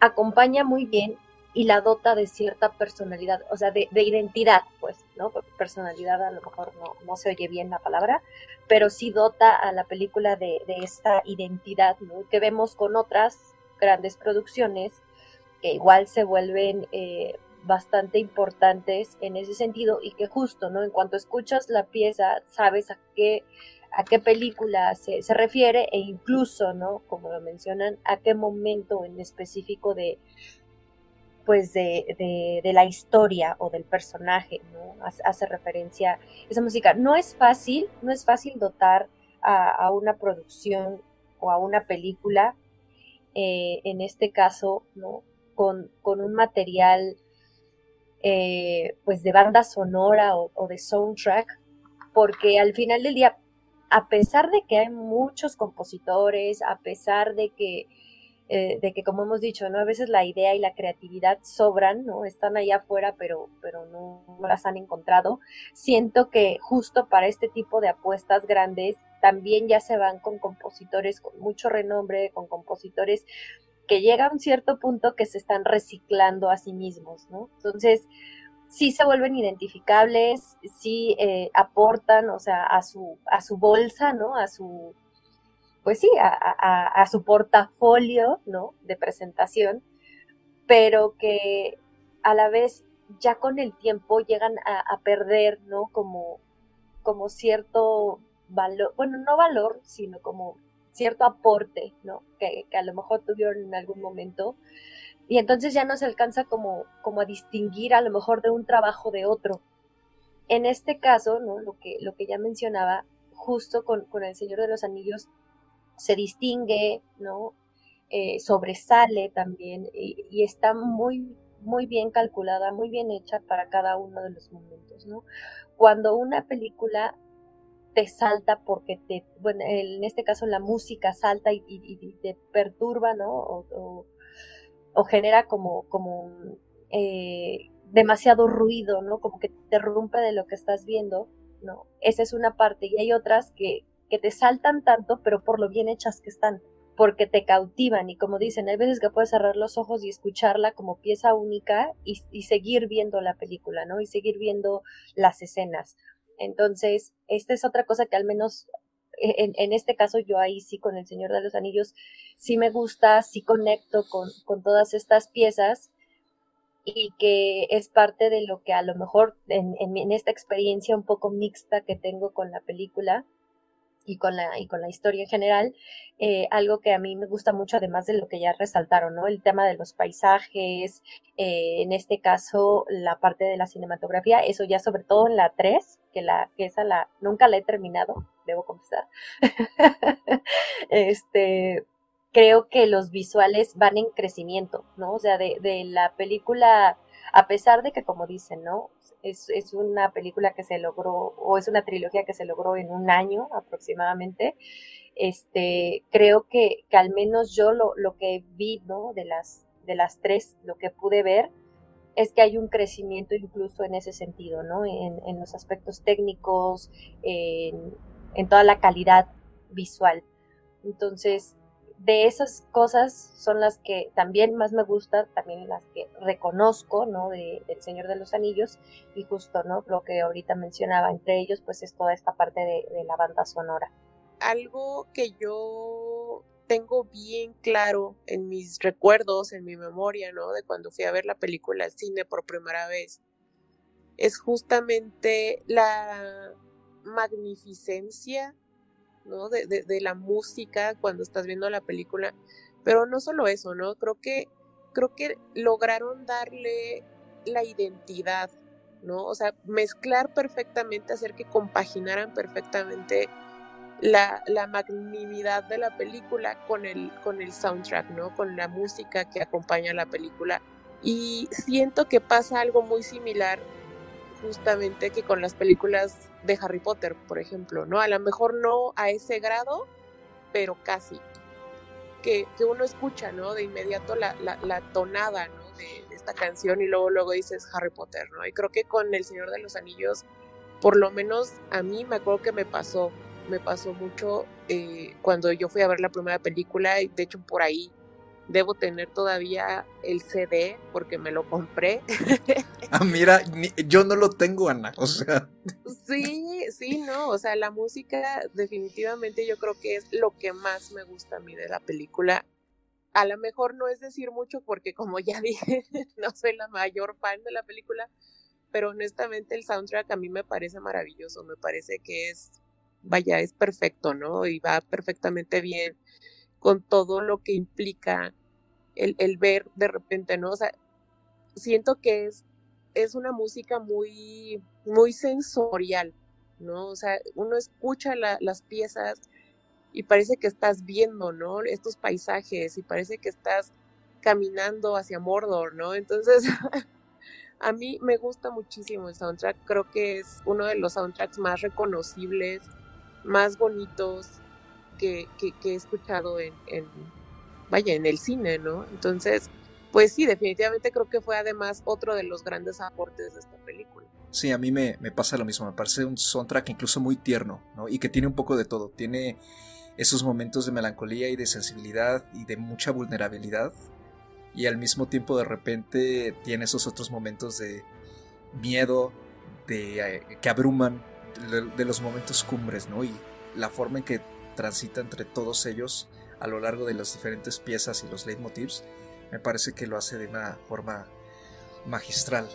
acompaña muy bien y la dota de cierta personalidad, o sea, de, identidad, pues, ¿no? personalidad a lo mejor no, no, se oye bien la palabra, pero sí dota a la película de, de esta identidad, ¿no? Que vemos con otras grandes producciones que igual se vuelven eh, bastante importantes en ese sentido y que justo, ¿no? En cuanto escuchas la pieza, sabes a qué a qué película se, se refiere e incluso, ¿no? Como lo mencionan, a qué momento en específico de, pues de, de, la historia o del personaje, ¿no? Hace, referencia esa música. No es fácil, no es fácil dotar a, una producción o a una película, eh, en este caso, ¿no? Con, un material eh, pues de banda sonora o, o de soundtrack, porque al final del día, a pesar de que hay muchos compositores, a pesar de que eh, de que como hemos dicho, ¿no? A veces la idea y la creatividad sobran, ¿no? Están allá afuera, pero, pero no, las han encontrado. Siento que justo para este tipo de apuestas grandes también ya se van con compositores con mucho renombre, con compositores que llegan a un cierto punto que se están reciclando a sí mismos, ¿no? Entonces, sí se vuelven identificables, sí eh, aportan, o sea, a su, a su bolsa, ¿no? A su, pues sí, a, su portafolio, ¿no? De presentación, pero que a la vez ya con el tiempo llegan a, perder, ¿no? Como, como cierto valor, bueno, no valor, sino como cierto aporte, ¿no? Que, a lo mejor tuvieron en algún momento. Y entonces ya no se alcanza como, como a distinguir a lo mejor de un trabajo de otro. En este caso, ¿no? Lo que, lo que ya mencionaba, justo con, con El Señor de los Anillos, se distingue, ¿no? Eh, sobresale también y, está muy, muy bien calculada, muy bien hecha para cada uno de los momentos, ¿no? Cuando una película te salta porque te, bueno, en este caso la música salta y, te perturba, ¿no? O, genera como, como eh, demasiado ruido, ¿no? Como que te rompe de lo que estás viendo, ¿no? Esa es una parte y hay otras que, que te saltan tanto, pero por lo bien hechas que están, porque te cautivan y como dicen, hay veces que puedes cerrar los ojos y escucharla como pieza única y, seguir viendo la película, ¿no? Y seguir viendo las escenas. Entonces, esta es otra cosa que al menos en, en, este caso yo ahí sí con el Señor de los Anillos sí me gusta, sí conecto con, con todas estas piezas y que es parte de lo que a lo mejor en, en, esta experiencia un poco mixta que tengo con la película, y con la, y con la historia en general, eh, algo que a mí me gusta mucho, además de lo que ya resaltaron, ¿no? El tema de los paisajes, eh, en este caso la parte de la cinematografía, eso ya sobre todo en la 3, que, la, que esa la, nunca la he terminado, debo confesar. <laughs> este, creo que los visuales van en crecimiento, ¿no? O sea, de, de la película, a pesar de que, como dicen, ¿no? Es, es, una película que se logró, o es una trilogía que se logró en un año aproximadamente. Este, creo que, que al menos yo lo, lo, que vi, ¿no? De las, de las tres, lo que pude ver, es que hay un crecimiento incluso en ese sentido, ¿no? En, en los aspectos técnicos, en, en toda la calidad visual. Entonces, de esas cosas son las que también más me gustan, también las que reconozco, ¿no? De, del Señor de los Anillos y justo, ¿no? Lo que ahorita mencionaba, entre ellos, pues es toda esta parte de, de la banda sonora. Algo que yo tengo bien claro en mis recuerdos, en mi memoria, ¿no? De cuando fui a ver la película al cine por primera vez, es justamente la magnificencia de, la música cuando estás viendo la película. Pero no solo eso, ¿no? Creo que, creo que lograron darle la identidad, ¿no? O sea, mezclar perfectamente, hacer que compaginaran perfectamente la, la, magnanimidad de la película con el, con el soundtrack, ¿no? Con la música que acompaña a la película. Y siento que pasa algo muy similar justamente que con las películas de Harry Potter, por ejemplo, ¿no? A lo mejor no a ese grado, pero casi. Que, que uno escucha, ¿no? De inmediato la, la, tonada, ¿no? De, esta canción y luego, luego dices Harry Potter, ¿no? Y creo que con El Señor de los Anillos, por lo menos a mí me acuerdo que me pasó, me pasó mucho eh, cuando yo fui a ver la primera película y de hecho por ahí Debo tener todavía el CD porque me lo compré. <laughs> ah, mira, yo no lo tengo, Ana. O sea. Sí, sí, no. O sea, la música definitivamente yo creo que es lo que más me gusta a mí de la película. A lo mejor no es decir mucho porque como ya <laughs> dije, no soy la mayor fan de la película, pero honestamente el soundtrack a mí me parece maravilloso, me parece que es, vaya, es perfecto, ¿no? Y va perfectamente bien con todo lo que implica el, el, ver de repente, ¿no? O sea, siento que es, es una música muy, muy sensorial, ¿no? O sea, uno escucha las piezas y parece que estás viendo, ¿no? Estos paisajes y parece que estás caminando hacia Mordor, ¿no? Entonces, <laughs> a mí me gusta muchísimo el soundtrack, creo que es uno de los soundtracks más reconocibles, más bonitos, que, he escuchado en, vaya, en el cine, ¿no? Entonces, pues sí, definitivamente creo que fue además otro de los grandes aportes de esta película. Sí, a mí me, pasa lo mismo, me parece un soundtrack incluso muy tierno, ¿no? Y que tiene un poco de todo, tiene esos momentos de melancolía y de sensibilidad y de mucha vulnerabilidad y al mismo tiempo de repente tiene esos otros momentos de, miedo, de, eh, que abruman, de, de, los momentos cumbres, ¿no? Y la forma en que transita entre todos ellos a lo largo de las diferentes piezas y los leitmotivs, me parece que lo hace de una forma magistral.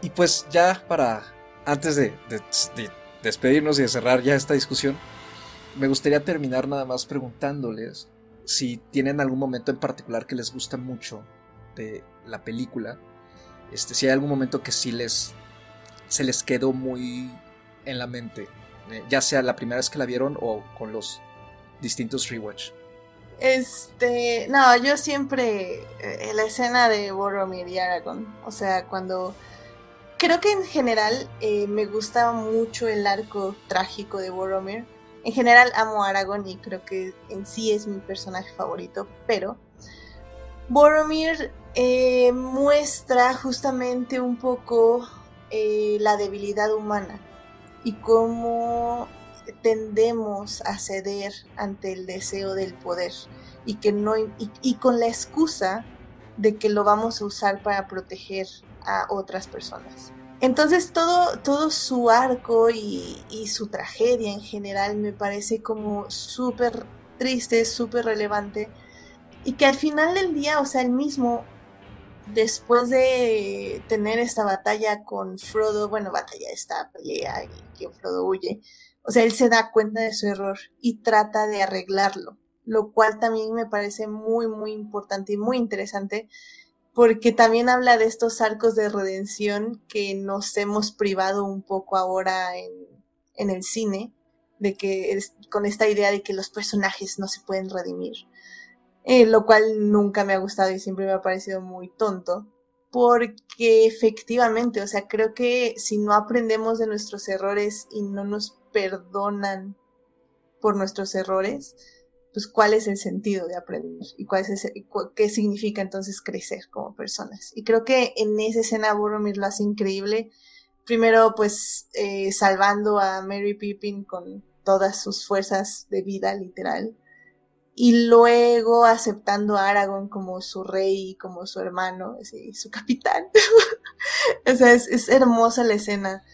Y pues ya para, antes de, de, de despedirnos y de cerrar ya esta discusión, me gustaría terminar nada más preguntándoles si tienen algún momento en particular que les gusta mucho de la película. Este, si hay algún momento que sí les se les quedó muy en la mente, eh, ya sea la primera vez que la vieron o con los distintos rewatch. Este, no, yo siempre eh, la escena de Boromir y Aragorn, o sea, cuando creo que en general eh, me gustaba mucho el arco trágico de Boromir. En general amo a Aragorn y creo que en sí es mi personaje favorito, pero Boromir eh, muestra justamente un poco la debilidad humana y cómo tendemos a ceder ante el deseo del poder y que no y, con la excusa de que lo vamos a usar para proteger a otras personas. Entonces todo, todo su arco y, y, su tragedia en general me parece como súper triste, súper relevante. Y que al final del día, o sea, él mismo, después de tener esta batalla con Frodo, bueno, batalla, esta pelea y que Frodo huye, o sea, él se da cuenta de su error y trata de arreglarlo, lo cual también me parece muy, muy importante y muy interesante porque también habla de estos arcos de redención que nos hemos privado un poco ahora en, en el cine, de que es, con esta idea de que los personajes no se pueden redimir, eh, lo cual nunca me ha gustado y siempre me ha parecido muy tonto, porque efectivamente, o sea, creo que si no aprendemos de nuestros errores y no nos perdonan por nuestros errores, pues cuál es el sentido de aprender y cuál es qué significa entonces crecer como personas. Y creo que en esa escena Boromir lo hace increíble. Primero, pues, eh, salvando a Mary Pippin con todas sus fuerzas de vida, literal. Y luego aceptando a Aragorn como su rey, como su hermano, su capitán. <laughs> o sea, es hermosa la escena.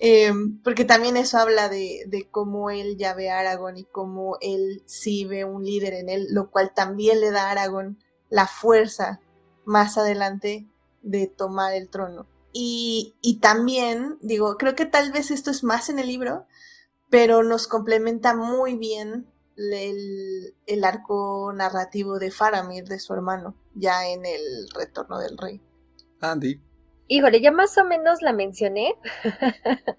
Eh, porque también eso habla de, cómo él ya ve a Aragorn y cómo él sí ve un líder en él, lo cual también le da a Aragorn la fuerza más adelante de tomar el trono. Y, también, digo, creo que tal vez esto es más en el libro, pero nos complementa muy bien el arco narrativo de Faramir, de su hermano, ya en el retorno del rey. Andy. Híjole, ya más o menos la mencioné. <laughs>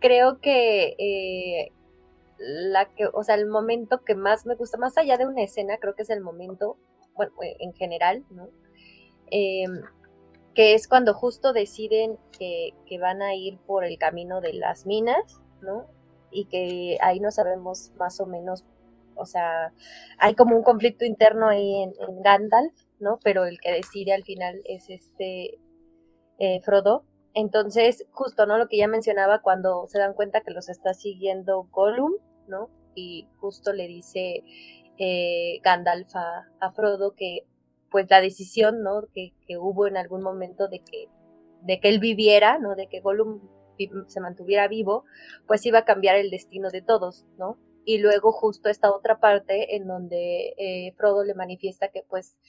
Creo que eh, la que, o sea, el momento que más me gusta, más allá de una escena, creo que es el momento, bueno, eh, en general, ¿no? Eh, que es cuando justo deciden que, que, van a ir por el camino de las minas, ¿no? Y que ahí no sabemos más o menos, o sea, hay como un conflicto interno ahí en, en Gandalf, ¿no? Pero el que decide al final es este eh, Frodo. Entonces, justo, ¿no? Lo que ya mencionaba cuando se dan cuenta que los está siguiendo Gollum, ¿no? Y justo le dice eh, Gandalf a, Frodo que, pues, la decisión, ¿no? Que, que, hubo en algún momento de que, de que él viviera, ¿no? De que Gollum se mantuviera vivo, pues iba a cambiar el destino de todos, ¿no? Y luego justo esta otra parte en donde eh, Frodo le manifiesta que, pues,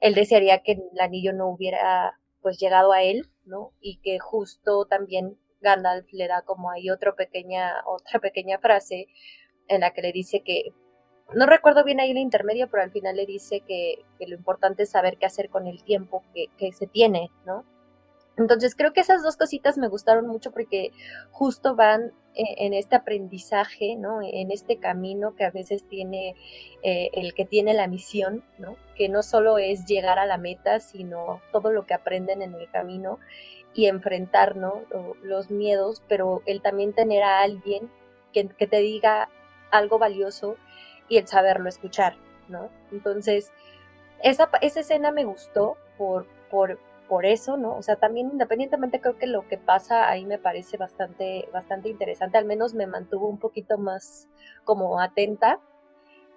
él desearía que el anillo no hubiera pues llegado a él, ¿no? Y que justo también Gandalf le da como ahí otra pequeña, otra pequeña frase en la que le dice que, no recuerdo bien ahí el intermedio, pero al final le dice que, que lo importante es saber qué hacer con el tiempo que, que se tiene, ¿no? Entonces creo que esas dos cositas me gustaron mucho porque justo van en este aprendizaje, ¿no? En este camino que a veces tiene eh, el que tiene la misión, ¿no? Que no solo es llegar a la meta, sino todo lo que aprenden en el camino y enfrentar, ¿no? Los miedos, pero el también tener a alguien que, que te diga algo valioso y el saberlo escuchar, ¿no? Entonces, esa, esa escena me gustó por, por, por eso, ¿no? O sea, también independientemente creo que lo que pasa ahí me parece bastante, bastante interesante, al menos me mantuvo un poquito más como atenta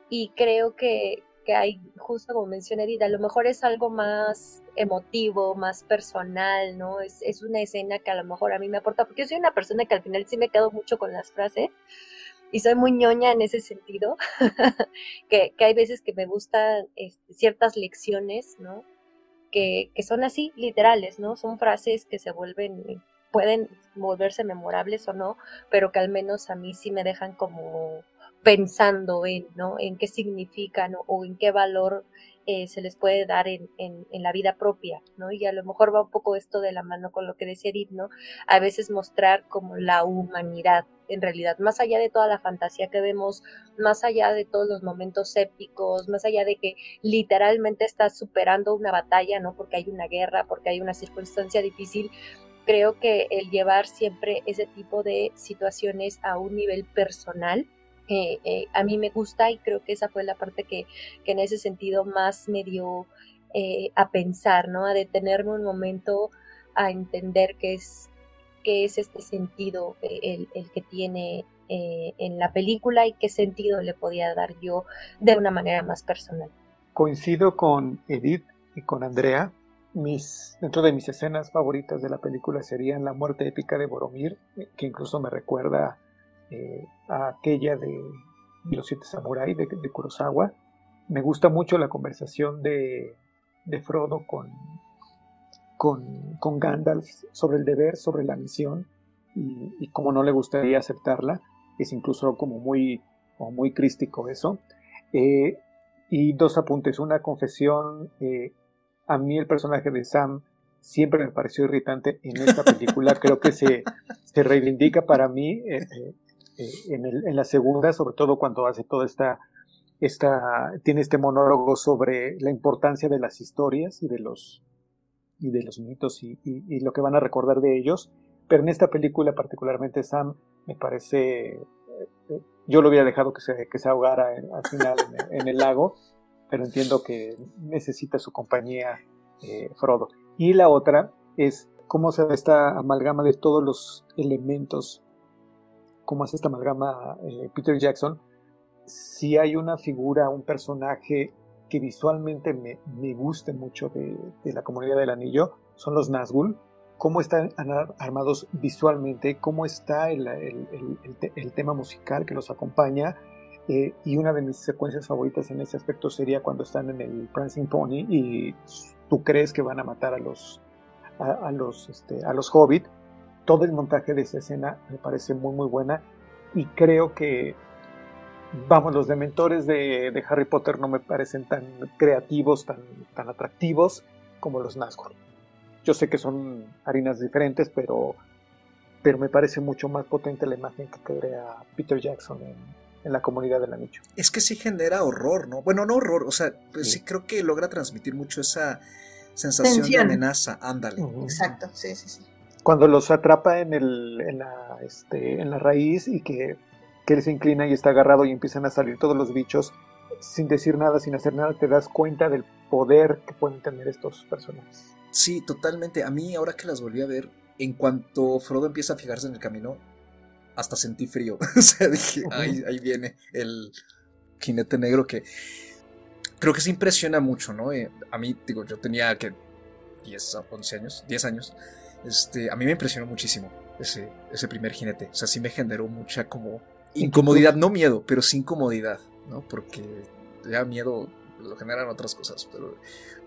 y creo que, que hay, justo como menciona Edith, a lo mejor es algo más emotivo, más personal, ¿no? Es, es una escena que a lo mejor a mí me aporta, porque yo soy una persona que al final sí me quedo mucho con las frases y soy muy ñoña en ese sentido, <laughs> que, que, hay veces que me gustan este, ciertas lecciones, ¿no? Que, son así, literales, ¿no? Son frases que se vuelven pueden volverse memorables o no, pero que al menos a mí sí me dejan como pensando en, ¿no? En qué significan o en qué valor eh, se les puede dar en, en, la vida propia, ¿no? Y a lo mejor va un poco esto de la mano con lo que decía Edith, ¿no? A veces mostrar como la humanidad, en realidad, más allá de toda la fantasía que vemos, más allá de todos los momentos épicos, más allá de que literalmente estás superando una batalla, ¿no? Porque hay una guerra, porque hay una circunstancia difícil, creo que el llevar siempre ese tipo de situaciones a un nivel personal, eh, eh, a mí me gusta y creo que esa fue la parte que, que en ese sentido más me dio eh, a pensar, ¿no? A detenerme un momento a entender qué es, qué es este sentido el, el que tiene en la película y qué sentido le podía dar yo de una manera más personal. Coincido con Edith y con Andrea mis, dentro de mis escenas favoritas de la película serían la muerte épica de Boromir, eh, que incluso me recuerda eh, a aquella de, Los Siete Samurai de, Kurosawa. Me gusta mucho la conversación de, Frodo con, con, Gandalf sobre el deber, sobre la misión y, cómo no le gustaría aceptarla. Es incluso como muy, muy crístico eso. Eh, y dos apuntes, una confesión a mí el personaje de Sam siempre me pareció irritante en esta película. <laughs> Creo que se, se reivindica para mí eh, eh, eh, en, el, en, la segunda, sobre todo cuando hace toda esta, esta, tiene este monólogo sobre la importancia de las historias y de los, y de los mitos y, lo que van a recordar de ellos. Pero en esta película particularmente Sam me parece, yo lo hubiera dejado que se, que se ahogara al final en el lago pero entiendo que necesita su compañía eh, Frodo. Y la otra es cómo se ve esta amalgama de todos los elementos, cómo hace esta amalgama eh, Peter Jackson. Si hay una figura, un personaje que visualmente me, me guste mucho de, la comunidad del anillo, son los Nazgûl. Cómo están armados visualmente, cómo está el, el tema musical que los acompaña, eh, y una de mis secuencias favoritas en ese aspecto sería cuando están en el Prancing Pony y tú crees que van a matar a los, a, los, este, a los Hobbit. Todo el montaje de esa escena me parece muy, muy buena y creo que, vamos, los dementores de, de Harry Potter no me parecen tan creativos, tan, tan atractivos como los Nazgûl. Yo sé que son harinas diferentes, pero, pero me parece mucho más potente la imagen que crea Peter Jackson en, en la comunidad del anillo. Es que sí genera horror, ¿no? Bueno, no horror, o sea, pues sí. creo que logra transmitir mucho esa sensación de amenaza, ándale. Exacto, sí, sí, sí. Cuando los atrapa en, el, en, la, este, en la raíz y que, que él se inclina y está agarrado y empiezan a salir todos los bichos sin decir nada, sin hacer nada, te das cuenta del poder que pueden tener estos personajes. Sí, totalmente. A mí, ahora que las volví a ver, en cuanto Frodo empieza a fijarse en el camino, hasta sentí frío. <laughs> o sea, dije, ahí, ahí viene el jinete negro que creo que se impresiona mucho, ¿no? Eh, a mí, digo, yo tenía que 10, 11 años, 10 años. Este, a mí me impresionó muchísimo ese, ese primer jinete. O sea, sí me generó mucha como incomodidad, no miedo, pero sí incomodidad, ¿no? Porque ya miedo lo generan otras cosas, pero,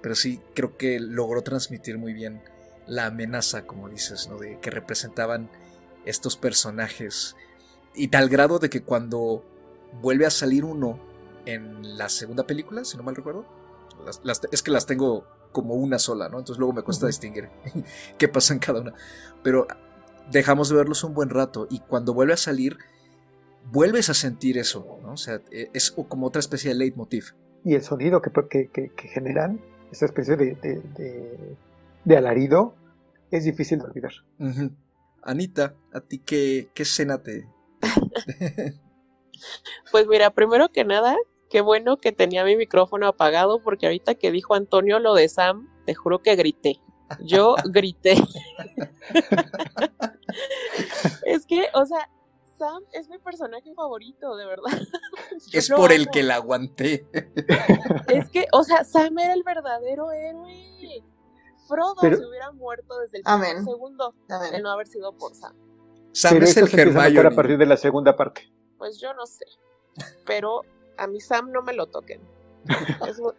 pero sí creo que logró transmitir muy bien la amenaza, como dices, ¿no? De que representaban estos personajes. Y tal grado de que cuando vuelve a salir uno en la segunda película, si no mal recuerdo, es que las tengo como una sola, ¿no? Entonces luego me cuesta distinguir <laughs> qué pasa en cada una. Pero dejamos de verlos un buen rato y cuando vuelve a salir, vuelves a sentir eso, ¿no? O sea, e, es como otra especie de leitmotiv. Y el sonido que, que, que generan, esa especie de, de, alarido, es difícil de olvidar. Anita, ¿a ti qué, qué escena te... <laughs> <laughs> pues mira, primero que nada, qué bueno que tenía mi micrófono apagado porque ahorita que dijo Antonio lo de Sam, te juro que grité. Yo <laughs> grité. es que, o sea, Sam es mi personaje favorito, de verdad. <laughs> es por el que la aguanté. Es que, o sea, Sam era el verdadero héroe. Frodo Pero- se hubiera muerto desde el Amén. primer segundo A ver. de no haber sido por Sam. Sam Pero es el empieza a Hermione. partir de la segunda parte. Pues yo no sé. Pero a mi Sam no me lo toquen.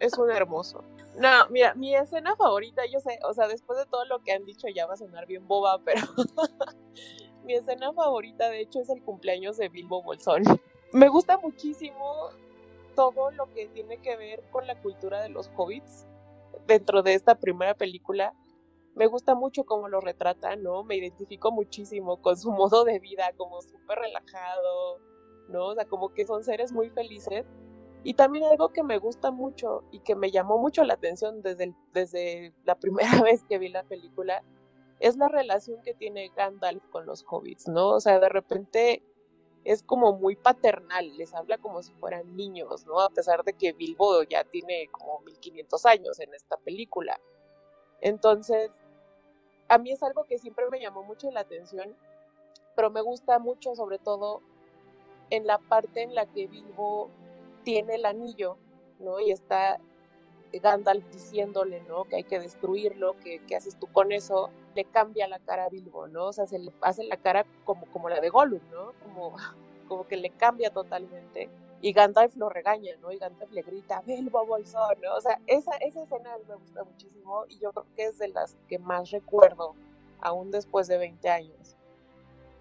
Es un, hermoso. No, mira, mi escena favorita, yo sé, o sea, después de todo lo que han dicho ya va a sonar bien boba, pero <laughs> mi escena favorita de hecho es el cumpleaños de Bilbo Bolsón. Me gusta muchísimo todo lo que tiene que ver con la cultura de los hobbits dentro de esta primera película. Me gusta mucho cómo lo retrata, ¿no? Me identifico muchísimo con su modo de vida, como súper relajado, ¿no? O sea, como que son seres muy felices. Y también algo que me gusta mucho y que me llamó mucho la atención desde, desde la <laughs> primera vez que vi la película es la relación que tiene Gandalf con los hobbits, ¿no? O sea, de repente es como muy paternal, les habla como si fueran niños, ¿no? A pesar de que Bilbo ya tiene como 1500 años en esta película. Entonces, a mí es algo que siempre me llamó mucho la atención, pero me gusta mucho sobre todo en la parte en la que Bilbo tiene el anillo, ¿no? Y está Gandalf diciéndole, ¿no? Que hay que destruirlo, que qué haces tú con eso, le cambia la cara a Bilbo, ¿no? O sea, se le hace la cara como, como la de Gollum, ¿no? Como, <laughs> como que le cambia totalmente. Y Gandalf lo regaña, ¿no? Y Gandalf le grita, Bilbo Bolsón, ¿no? O sea, esa, esa escena me gusta muchísimo y yo creo que es de las que más recuerdo, aún después de 20 años.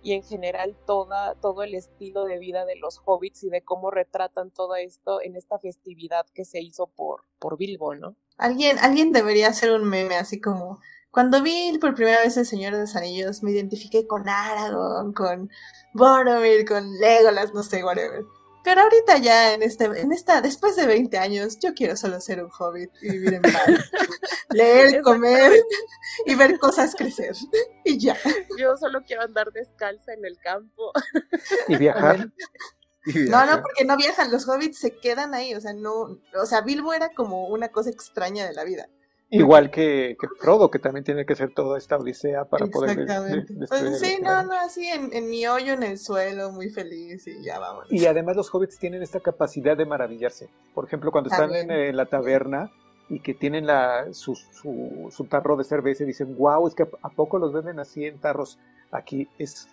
Y en general toda, todo el estilo de vida de los hobbits y de cómo retratan todo esto en esta festividad que se hizo por, por Bilbo, ¿no? Alguien, alguien debería hacer un meme así como cuando vi por primera vez el Señor de los Anillos me identifiqué con Aragorn, con Boromir, con Legolas, no sé, whatever. Pero ahorita ya en este, en esta, después de 20 años, yo quiero solo ser un hobbit y vivir en paz. <laughs> Leer, comer y ver cosas crecer. Y ya. Yo solo quiero andar descalza en el campo. Y viajar. No, no, porque no viajan, los hobbits se quedan ahí, o sea, no, o sea, Bilbo era como una cosa extraña de la vida. Igual que, que Frodo, que también tiene que hacer toda esta odisea para poder de- de- Exactamente. Pues, sí, no, no, así en, en mi hoyo en el suelo, muy feliz y ya vamos. Y además los hobbits tienen esta capacidad de maravillarse. Por ejemplo, cuando están en, la taberna y que tienen la, su, su, su tarro de cerveza y dicen, wow, es que a, poco los venden así en tarros. Aquí es,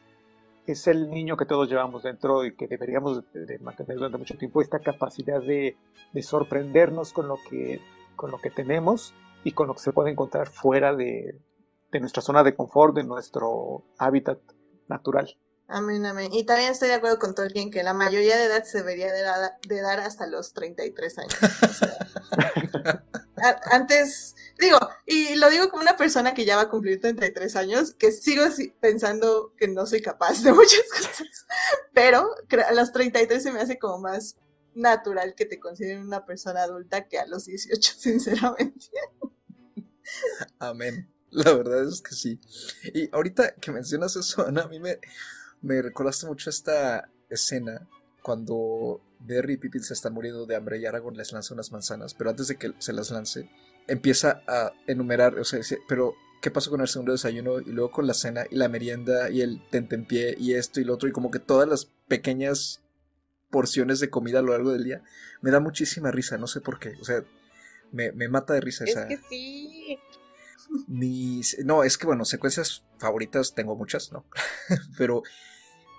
es el niño que todos llevamos dentro y que deberíamos de, de mantener durante mucho tiempo, esta capacidad de, de sorprendernos con lo, que, con lo que tenemos y con lo que se puede encontrar fuera de, de nuestra zona de confort, de nuestro hábitat natural. Amén, amén. Y también estoy de acuerdo con Tolkien que la mayoría de edad se debería de dar, de dar hasta los 33 años. O sea, <laughs> a- antes, digo, y lo digo como una persona que ya va a cumplir 33 años, que sigo si- pensando que no soy capaz de <laughs> muchas cosas, pero a los 33 se me hace como más natural que te consideren una persona adulta que a los 18, <laughs> sinceramente. Amén. La verdad es que sí. Y ahorita que mencionas eso, Ana, a mí me, me recordaste mucho esta escena cuando Merry y Pippin se están muriendo de hambre y Aragorn les lanza unas manzanas, pero antes de que se las lance, empieza a enumerar, o sea, pero ¿qué pasó con el segundo desayuno? Y luego con la cena y la merienda y el tentempié y esto y lo otro, y como que todas las pequeñas porciones de comida a lo largo del día, me da muchísima risa, no sé por qué, o sea, me, me mata de risa Es esa... que sí. Mis. No, es que bueno, secuencias favoritas tengo muchas, ¿no? <laughs> Pero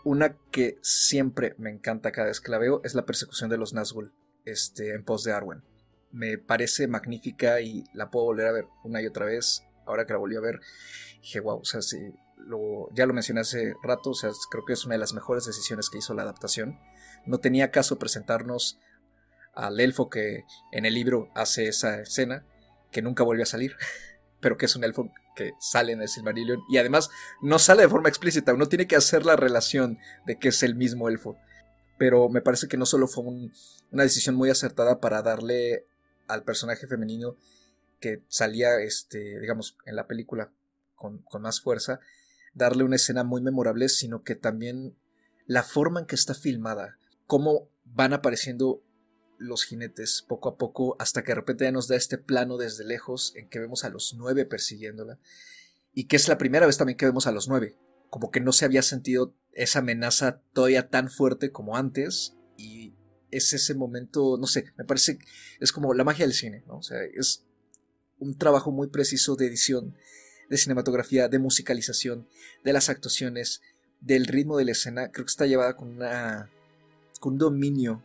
una que siempre me encanta cada vez que la veo es la persecución de los Nazgûl este, en pos de Arwen. Me parece magnífica y la puedo volver a ver una y otra vez. Ahora que la volví a ver, dije, wow, o sea, sí, lo, ya lo mencioné hace rato, o sea, creo que es una de las mejores decisiones que hizo la adaptación. No tenía caso presentarnos al elfo que en el libro hace esa escena, que nunca vuelve a salir <laughs> pero que es un elfo que sale en el Silmarillion y además no sale de forma explícita, uno tiene que hacer la relación de que es el mismo elfo. Pero me parece que no solo fue un- una decisión muy acertada para darle al personaje femenino que salía, este, digamos, en la película con más fuerza, darle una escena muy memorable, sino que también la forma en que está filmada, cómo van apareciendo los jinetes poco a poco hasta que de repente ya nos da este plano desde lejos en que vemos a los nueve persiguiéndola y que es la primera vez también que vemos a los nueve como que no se había sentido esa amenaza todavía tan fuerte como antes y es ese momento, no sé, me parece, es como la magia del cine, ¿no? O sea, es un trabajo muy preciso de edición, de cinematografía, de musicalización, de las actuaciones, del ritmo de la escena. Creo que está llevada con una, con un dominio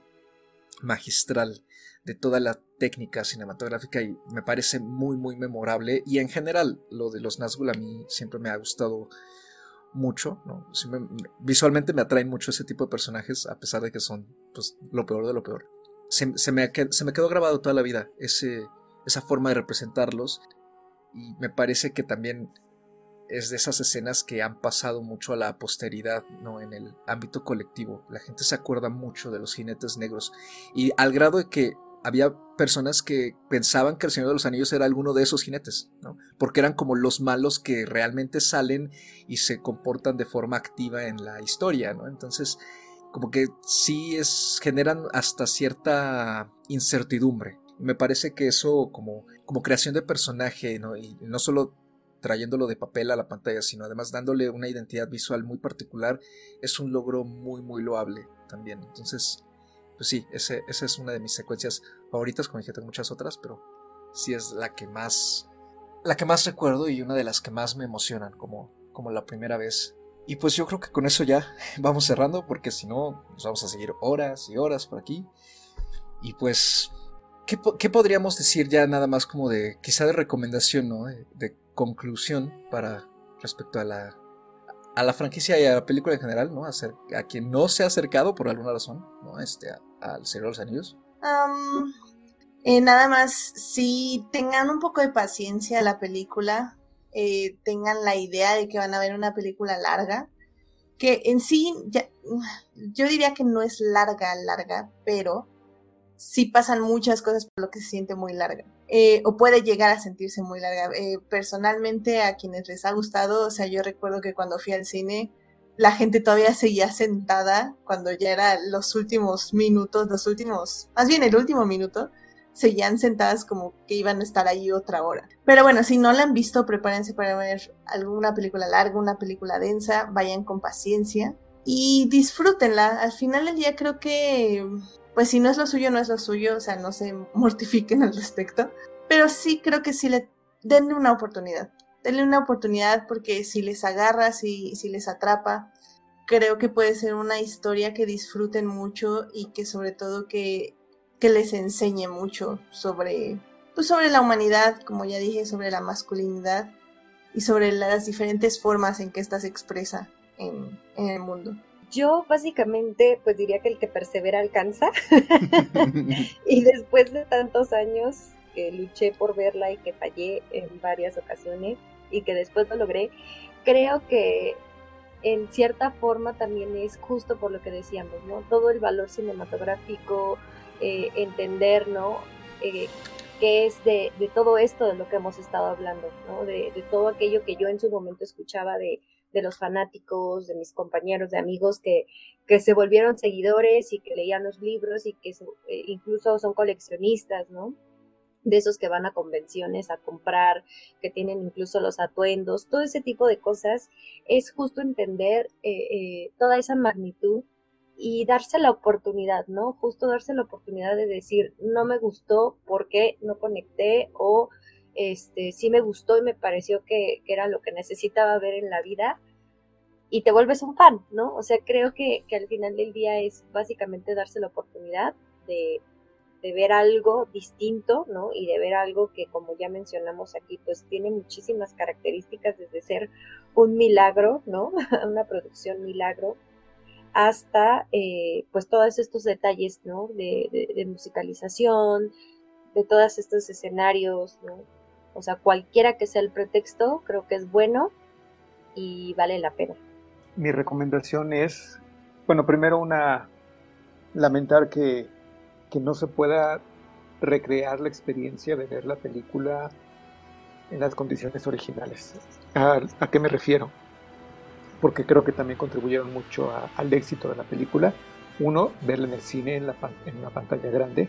magistral de toda la técnica cinematográfica y me parece muy muy memorable y en general lo de los Nazgûl a mí siempre me ha gustado mucho, ¿no? visualmente me atraen mucho ese tipo de personajes, a pesar de que son pues, lo peor de lo peor. Se, me, se me quedó grabado toda la vida ese, esa forma de representarlos y me parece que también es de esas escenas que han pasado mucho a la posteridad, ¿no? En el ámbito colectivo. La gente se acuerda mucho de los jinetes negros y al grado de que había personas que pensaban que el Señor de los Anillos era alguno de esos jinetes, ¿no? Porque eran como los malos que realmente salen y se comportan de forma activa en la historia, ¿no? Entonces, como que sí es, generan hasta cierta incertidumbre. Me parece que eso como, como creación de personaje, ¿no? Y no solo trayéndolo de papel a la pantalla, sino además dándole una identidad visual muy particular, es un logro muy, muy loable también. Entonces, pues sí, ese, esa es una de mis secuencias favoritas, como dije, tengo muchas otras, pero sí es la que más, la que más recuerdo y una de las que más me emocionan, como, como la primera vez. Y pues yo creo que con eso ya <laughs> vamos cerrando, porque si no, nos vamos a seguir horas y horas por aquí. Y pues, ¿qué, qué podríamos decir ya nada más como de, quizá de recomendación, ¿no? Conclusión para respecto a la a la franquicia y a la película en general, ¿no? A, a quien no se ha acercado por alguna razón, ¿no? Este, al Señor de los Anillos. Eh, nada más, si tengan un poco de paciencia la película, eh, tengan la idea de que van a ver una película larga, que en sí, ya, yo diría que no es larga, larga, pero sí pasan muchas cosas por lo que se siente muy larga. Eh, o puede llegar a sentirse muy larga. Eh, personalmente, a quienes les ha gustado, o sea, yo recuerdo que cuando fui al cine, la gente todavía seguía sentada cuando ya eran los últimos minutos, los últimos, más bien el último minuto, seguían sentadas como que iban a estar ahí otra hora. Pero bueno, si no la han visto, prepárense para ver alguna película larga, una película densa, vayan con paciencia y disfrútenla. Al final del día creo que pues si no es lo suyo, no es lo suyo, o sea, no se <laughs> mortifiquen al respecto. Pero sí creo que sí le denle una oportunidad. Denle una oportunidad porque si les agarra, si, si les atrapa, creo que puede ser una historia que disfruten mucho y que sobre todo que, que les enseñe mucho sobre, pues sobre la humanidad, como ya dije, sobre la masculinidad y sobre las diferentes formas en que ésta se expresa en, en el mundo. Yo básicamente pues diría que el que persevera alcanza. <laughs> y después de tantos años que luché por verla y que fallé en varias ocasiones y que después lo logré, creo que en cierta forma también es justo por lo que decíamos, ¿no? Todo el valor cinematográfico, eh, entender, ¿no? Eh, qué es de, todo esto de lo que hemos estado hablando, ¿no? de todo aquello que yo en su momento escuchaba de de los fanáticos, de mis compañeros, de amigos que, que se volvieron seguidores y que leían los libros y que eh, incluso son coleccionistas, ¿no? De esos que van a convenciones a comprar, que tienen incluso los atuendos, todo ese tipo de cosas, es justo entender eh, eh, toda esa magnitud y darse la oportunidad, ¿no? Justo darse la oportunidad de decir, no me gustó porque no conecté o este, sí me gustó y me pareció que, era lo que necesitaba ver en la vida y te vuelves un fan, ¿no? O sea, creo que, al final del día es básicamente darse la oportunidad de, ver algo distinto, ¿no? Y de ver algo que, como ya mencionamos aquí, pues tiene muchísimas características, desde ser un milagro, ¿no? <laughs> Una producción milagro, hasta, eh, pues, todos estos detalles, ¿no? De, de musicalización, de todos estos escenarios, ¿no? O sea, cualquiera que sea el pretexto, creo que es bueno y vale la pena. Mi recomendación es, bueno, primero una, lamentar que, que no se pueda recrear la experiencia de ver la película en las condiciones originales. ¿A, qué me refiero? Porque creo que también contribuyeron mucho al éxito de la película. Uno, verla en el cine, en, la, en una pantalla grande,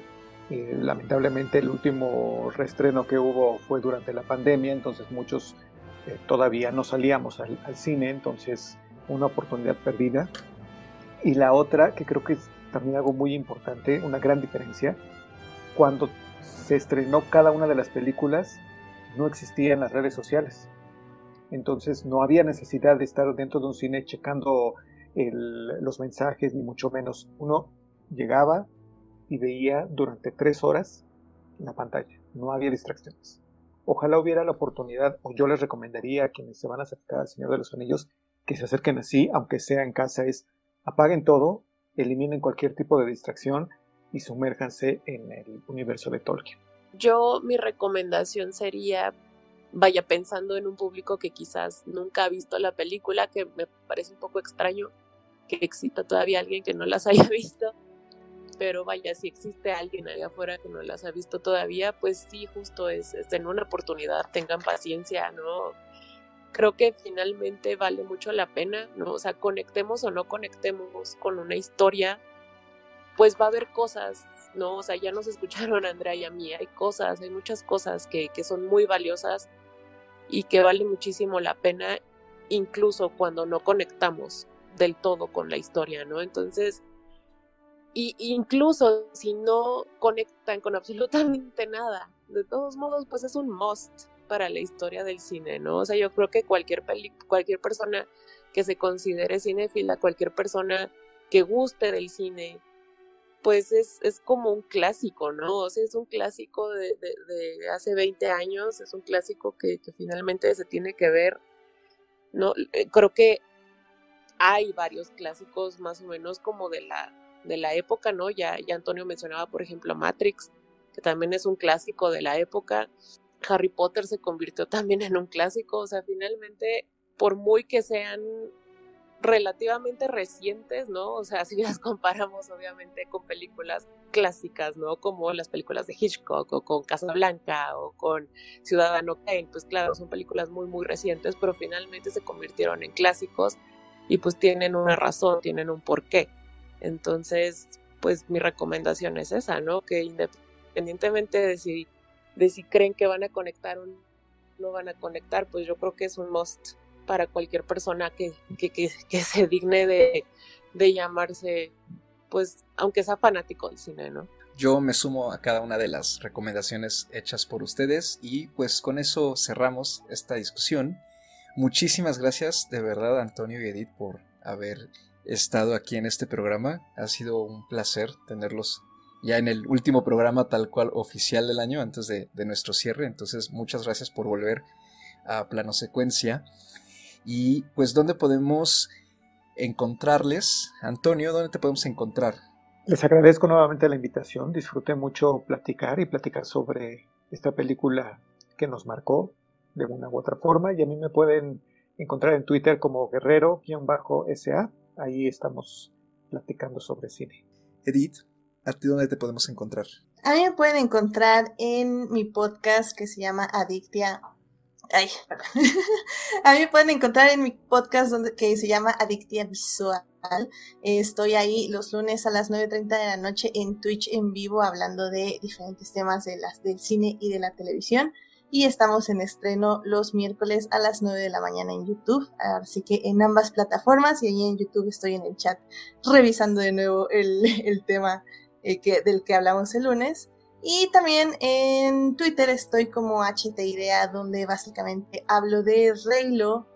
eh, lamentablemente el último reestreno que hubo fue durante la pandemia, entonces muchos eh, todavía no salíamos al, cine, entonces una oportunidad perdida. Y la otra, que creo que también algo muy importante, una gran diferencia. Cuando se estrenó cada una de las películas, no existían las redes sociales. Entonces no había necesidad de estar dentro de un cine checando los mensajes, ni mucho menos. Uno llegaba y veía durante tres horas la pantalla. No había distracciones. Ojalá hubiera la oportunidad, o yo les recomendaría a quienes se van a acercar al Señor de los Anillos, que se acerquen así, aunque sea en casa, es apaguen todo, eliminen cualquier tipo de distracción y sumérjanse en el universo de Tolkien. Yo mi recomendación sería vaya pensando en un público que quizás nunca ha visto la película, que me parece un poco extraño que exista todavía alguien que no las <laughs> haya visto, pero vaya, si existe alguien allá afuera que no las ha visto todavía, pues sí, justo es, es en una oportunidad, tengan paciencia, ¿no? Creo que finalmente vale mucho la pena, ¿no? O sea, conectemos o no conectemos con una historia, pues va a haber cosas, ¿no? O sea, ya nos <laughs> escucharon Andrea y a mí, hay cosas, hay muchas cosas que, que son muy valiosas y que vale muchísimo la pena, incluso cuando no conectamos del todo con la historia, ¿no? Entonces, y incluso si no conectan con absolutamente nada, de todos modos, pues es un must para la historia del cine, ¿no? O sea, yo creo que cualquier cualquier persona que se considere cinéfila, cualquier persona que guste del cine, pues es, es como un clásico, ¿no? O sea, es un clásico de, de, hace 20 años, es un clásico que, que, finalmente se tiene que ver, ¿no? Eh, creo que hay varios clásicos más o menos como de la, de la época, ¿no? Ya, ya Antonio mencionaba, por ejemplo, Matrix, que también es un clásico de la época. Harry Potter se convirtió <laughs> también en un clásico, o sea, finalmente, por muy que sean relativamente recientes, ¿no? O sea, si las <laughs> comparamos obviamente con películas clásicas, ¿no? Como las películas de Hitchcock o con Casablanca o con Ciudadano Kane, pues claro, son películas muy, muy recientes, pero finalmente se convirtieron en clásicos y pues tienen una razón, tienen un porqué. Entonces, pues mi recomendación es esa, ¿no? Que independientemente de si, de si creen que van a conectar o no van a conectar, pues yo creo que es un must para cualquier persona que, que, que, se digne de, de, llamarse, pues, aunque sea fanático del cine, ¿no? Yo me sumo a cada una de las recomendaciones hechas por ustedes y pues con eso cerramos esta discusión. Muchísimas gracias de verdad Antonio y Edith por haber estado aquí en este programa. Ha sido un placer tenerlos ya en el último programa tal cual oficial del año antes de, nuestro cierre. Entonces muchas gracias por volver a plano secuencia. Y pues, ¿dónde podemos encontrarles? Antonio, ¿dónde te podemos encontrar? Les agradezco nuevamente la invitación. Disfruté mucho platicar y platicar sobre esta película que nos marcó de una u otra forma. Y a mí me pueden encontrar en Twitter como guerrero-sa. Ahí estamos platicando sobre cine. Edith, ¿a ti dónde te podemos encontrar? A mí me pueden encontrar en mi podcast que se llama Adictia Ay, <laughs> a mí me pueden encontrar en mi podcast donde, que se llama Adictia Visual. Estoy ahí los lunes a las 9.30 de la noche en Twitch en vivo hablando de diferentes temas de las, del cine y de la televisión. Y estamos en estreno los miércoles a las 9 de la mañana en YouTube. Así que en ambas plataformas y ahí en YouTube estoy en el chat revisando de nuevo el, <laughs> tema eh, del que hablamos el lunes. Y también en Twitter estoy como HTIDEA, donde básicamente hablo de Reylo,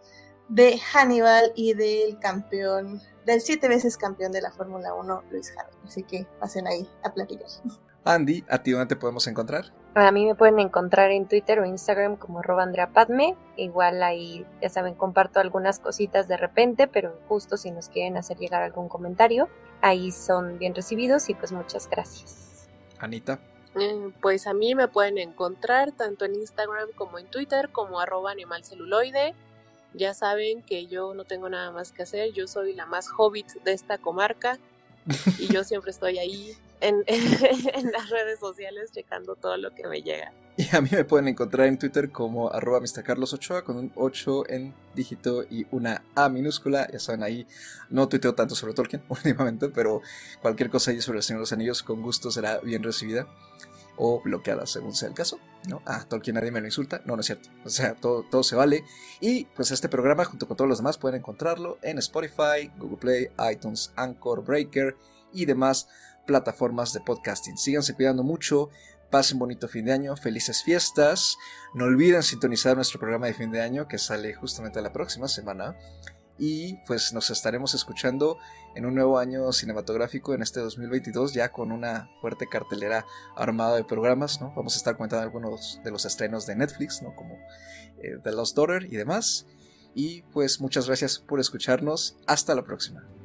de Hannibal y del campeón, del siete veces campeón de la Fórmula 1, Luis Hamilton. Así que pasen ahí a platicar. Andy, ¿a ti dónde te podemos encontrar? A mí me pueden encontrar en Twitter o Instagram como arroba Andrea Padme. Igual ahí, ya saben, comparto algunas cositas de repente, pero justo si nos quieren hacer llegar algún comentario, ahí son bien recibidos y pues muchas gracias. Anita. Eh, pues a mí me pueden encontrar tanto en Instagram como en Twitter como arroba animalceluloide. Ya saben que yo no tengo nada más que hacer, yo soy la más hobbit de esta comarca <laughs> y yo siempre estoy ahí <laughs> en, las redes sociales checando todo lo que me llega. Y a mí me pueden encontrar en Twitter como arroba Ochoa con un 8 en dígito y una A minúscula. Ya saben, ahí no tuiteo tanto sobre Tolkien <laughs> últimamente, pero cualquier cosa ahí sobre el Señor de los Anillos con gusto será bien recibida o bloqueada según sea el caso. ¿no? Ah, Tolkien nadie me lo insulta. No, no es cierto. O sea, todo, todo se vale. Y pues este programa junto con todos los demás pueden encontrarlo en Spotify, Google Play, iTunes, Anchor, Breaker y demás plataformas de podcasting. Síganse cuidando mucho, pasen bonito fin de año, felices fiestas. No olviden sintonizar nuestro programa de fin de año que sale justamente la próxima semana. Y pues nos estaremos escuchando en un nuevo año cinematográfico en este 2022 ya con una fuerte cartelera armada de programas. Vamos a estar comentando algunos de los estrenos de Netflix. Como eh, The Lost Daughter y demás. Y pues muchas gracias por escucharnos. Hasta la próxima.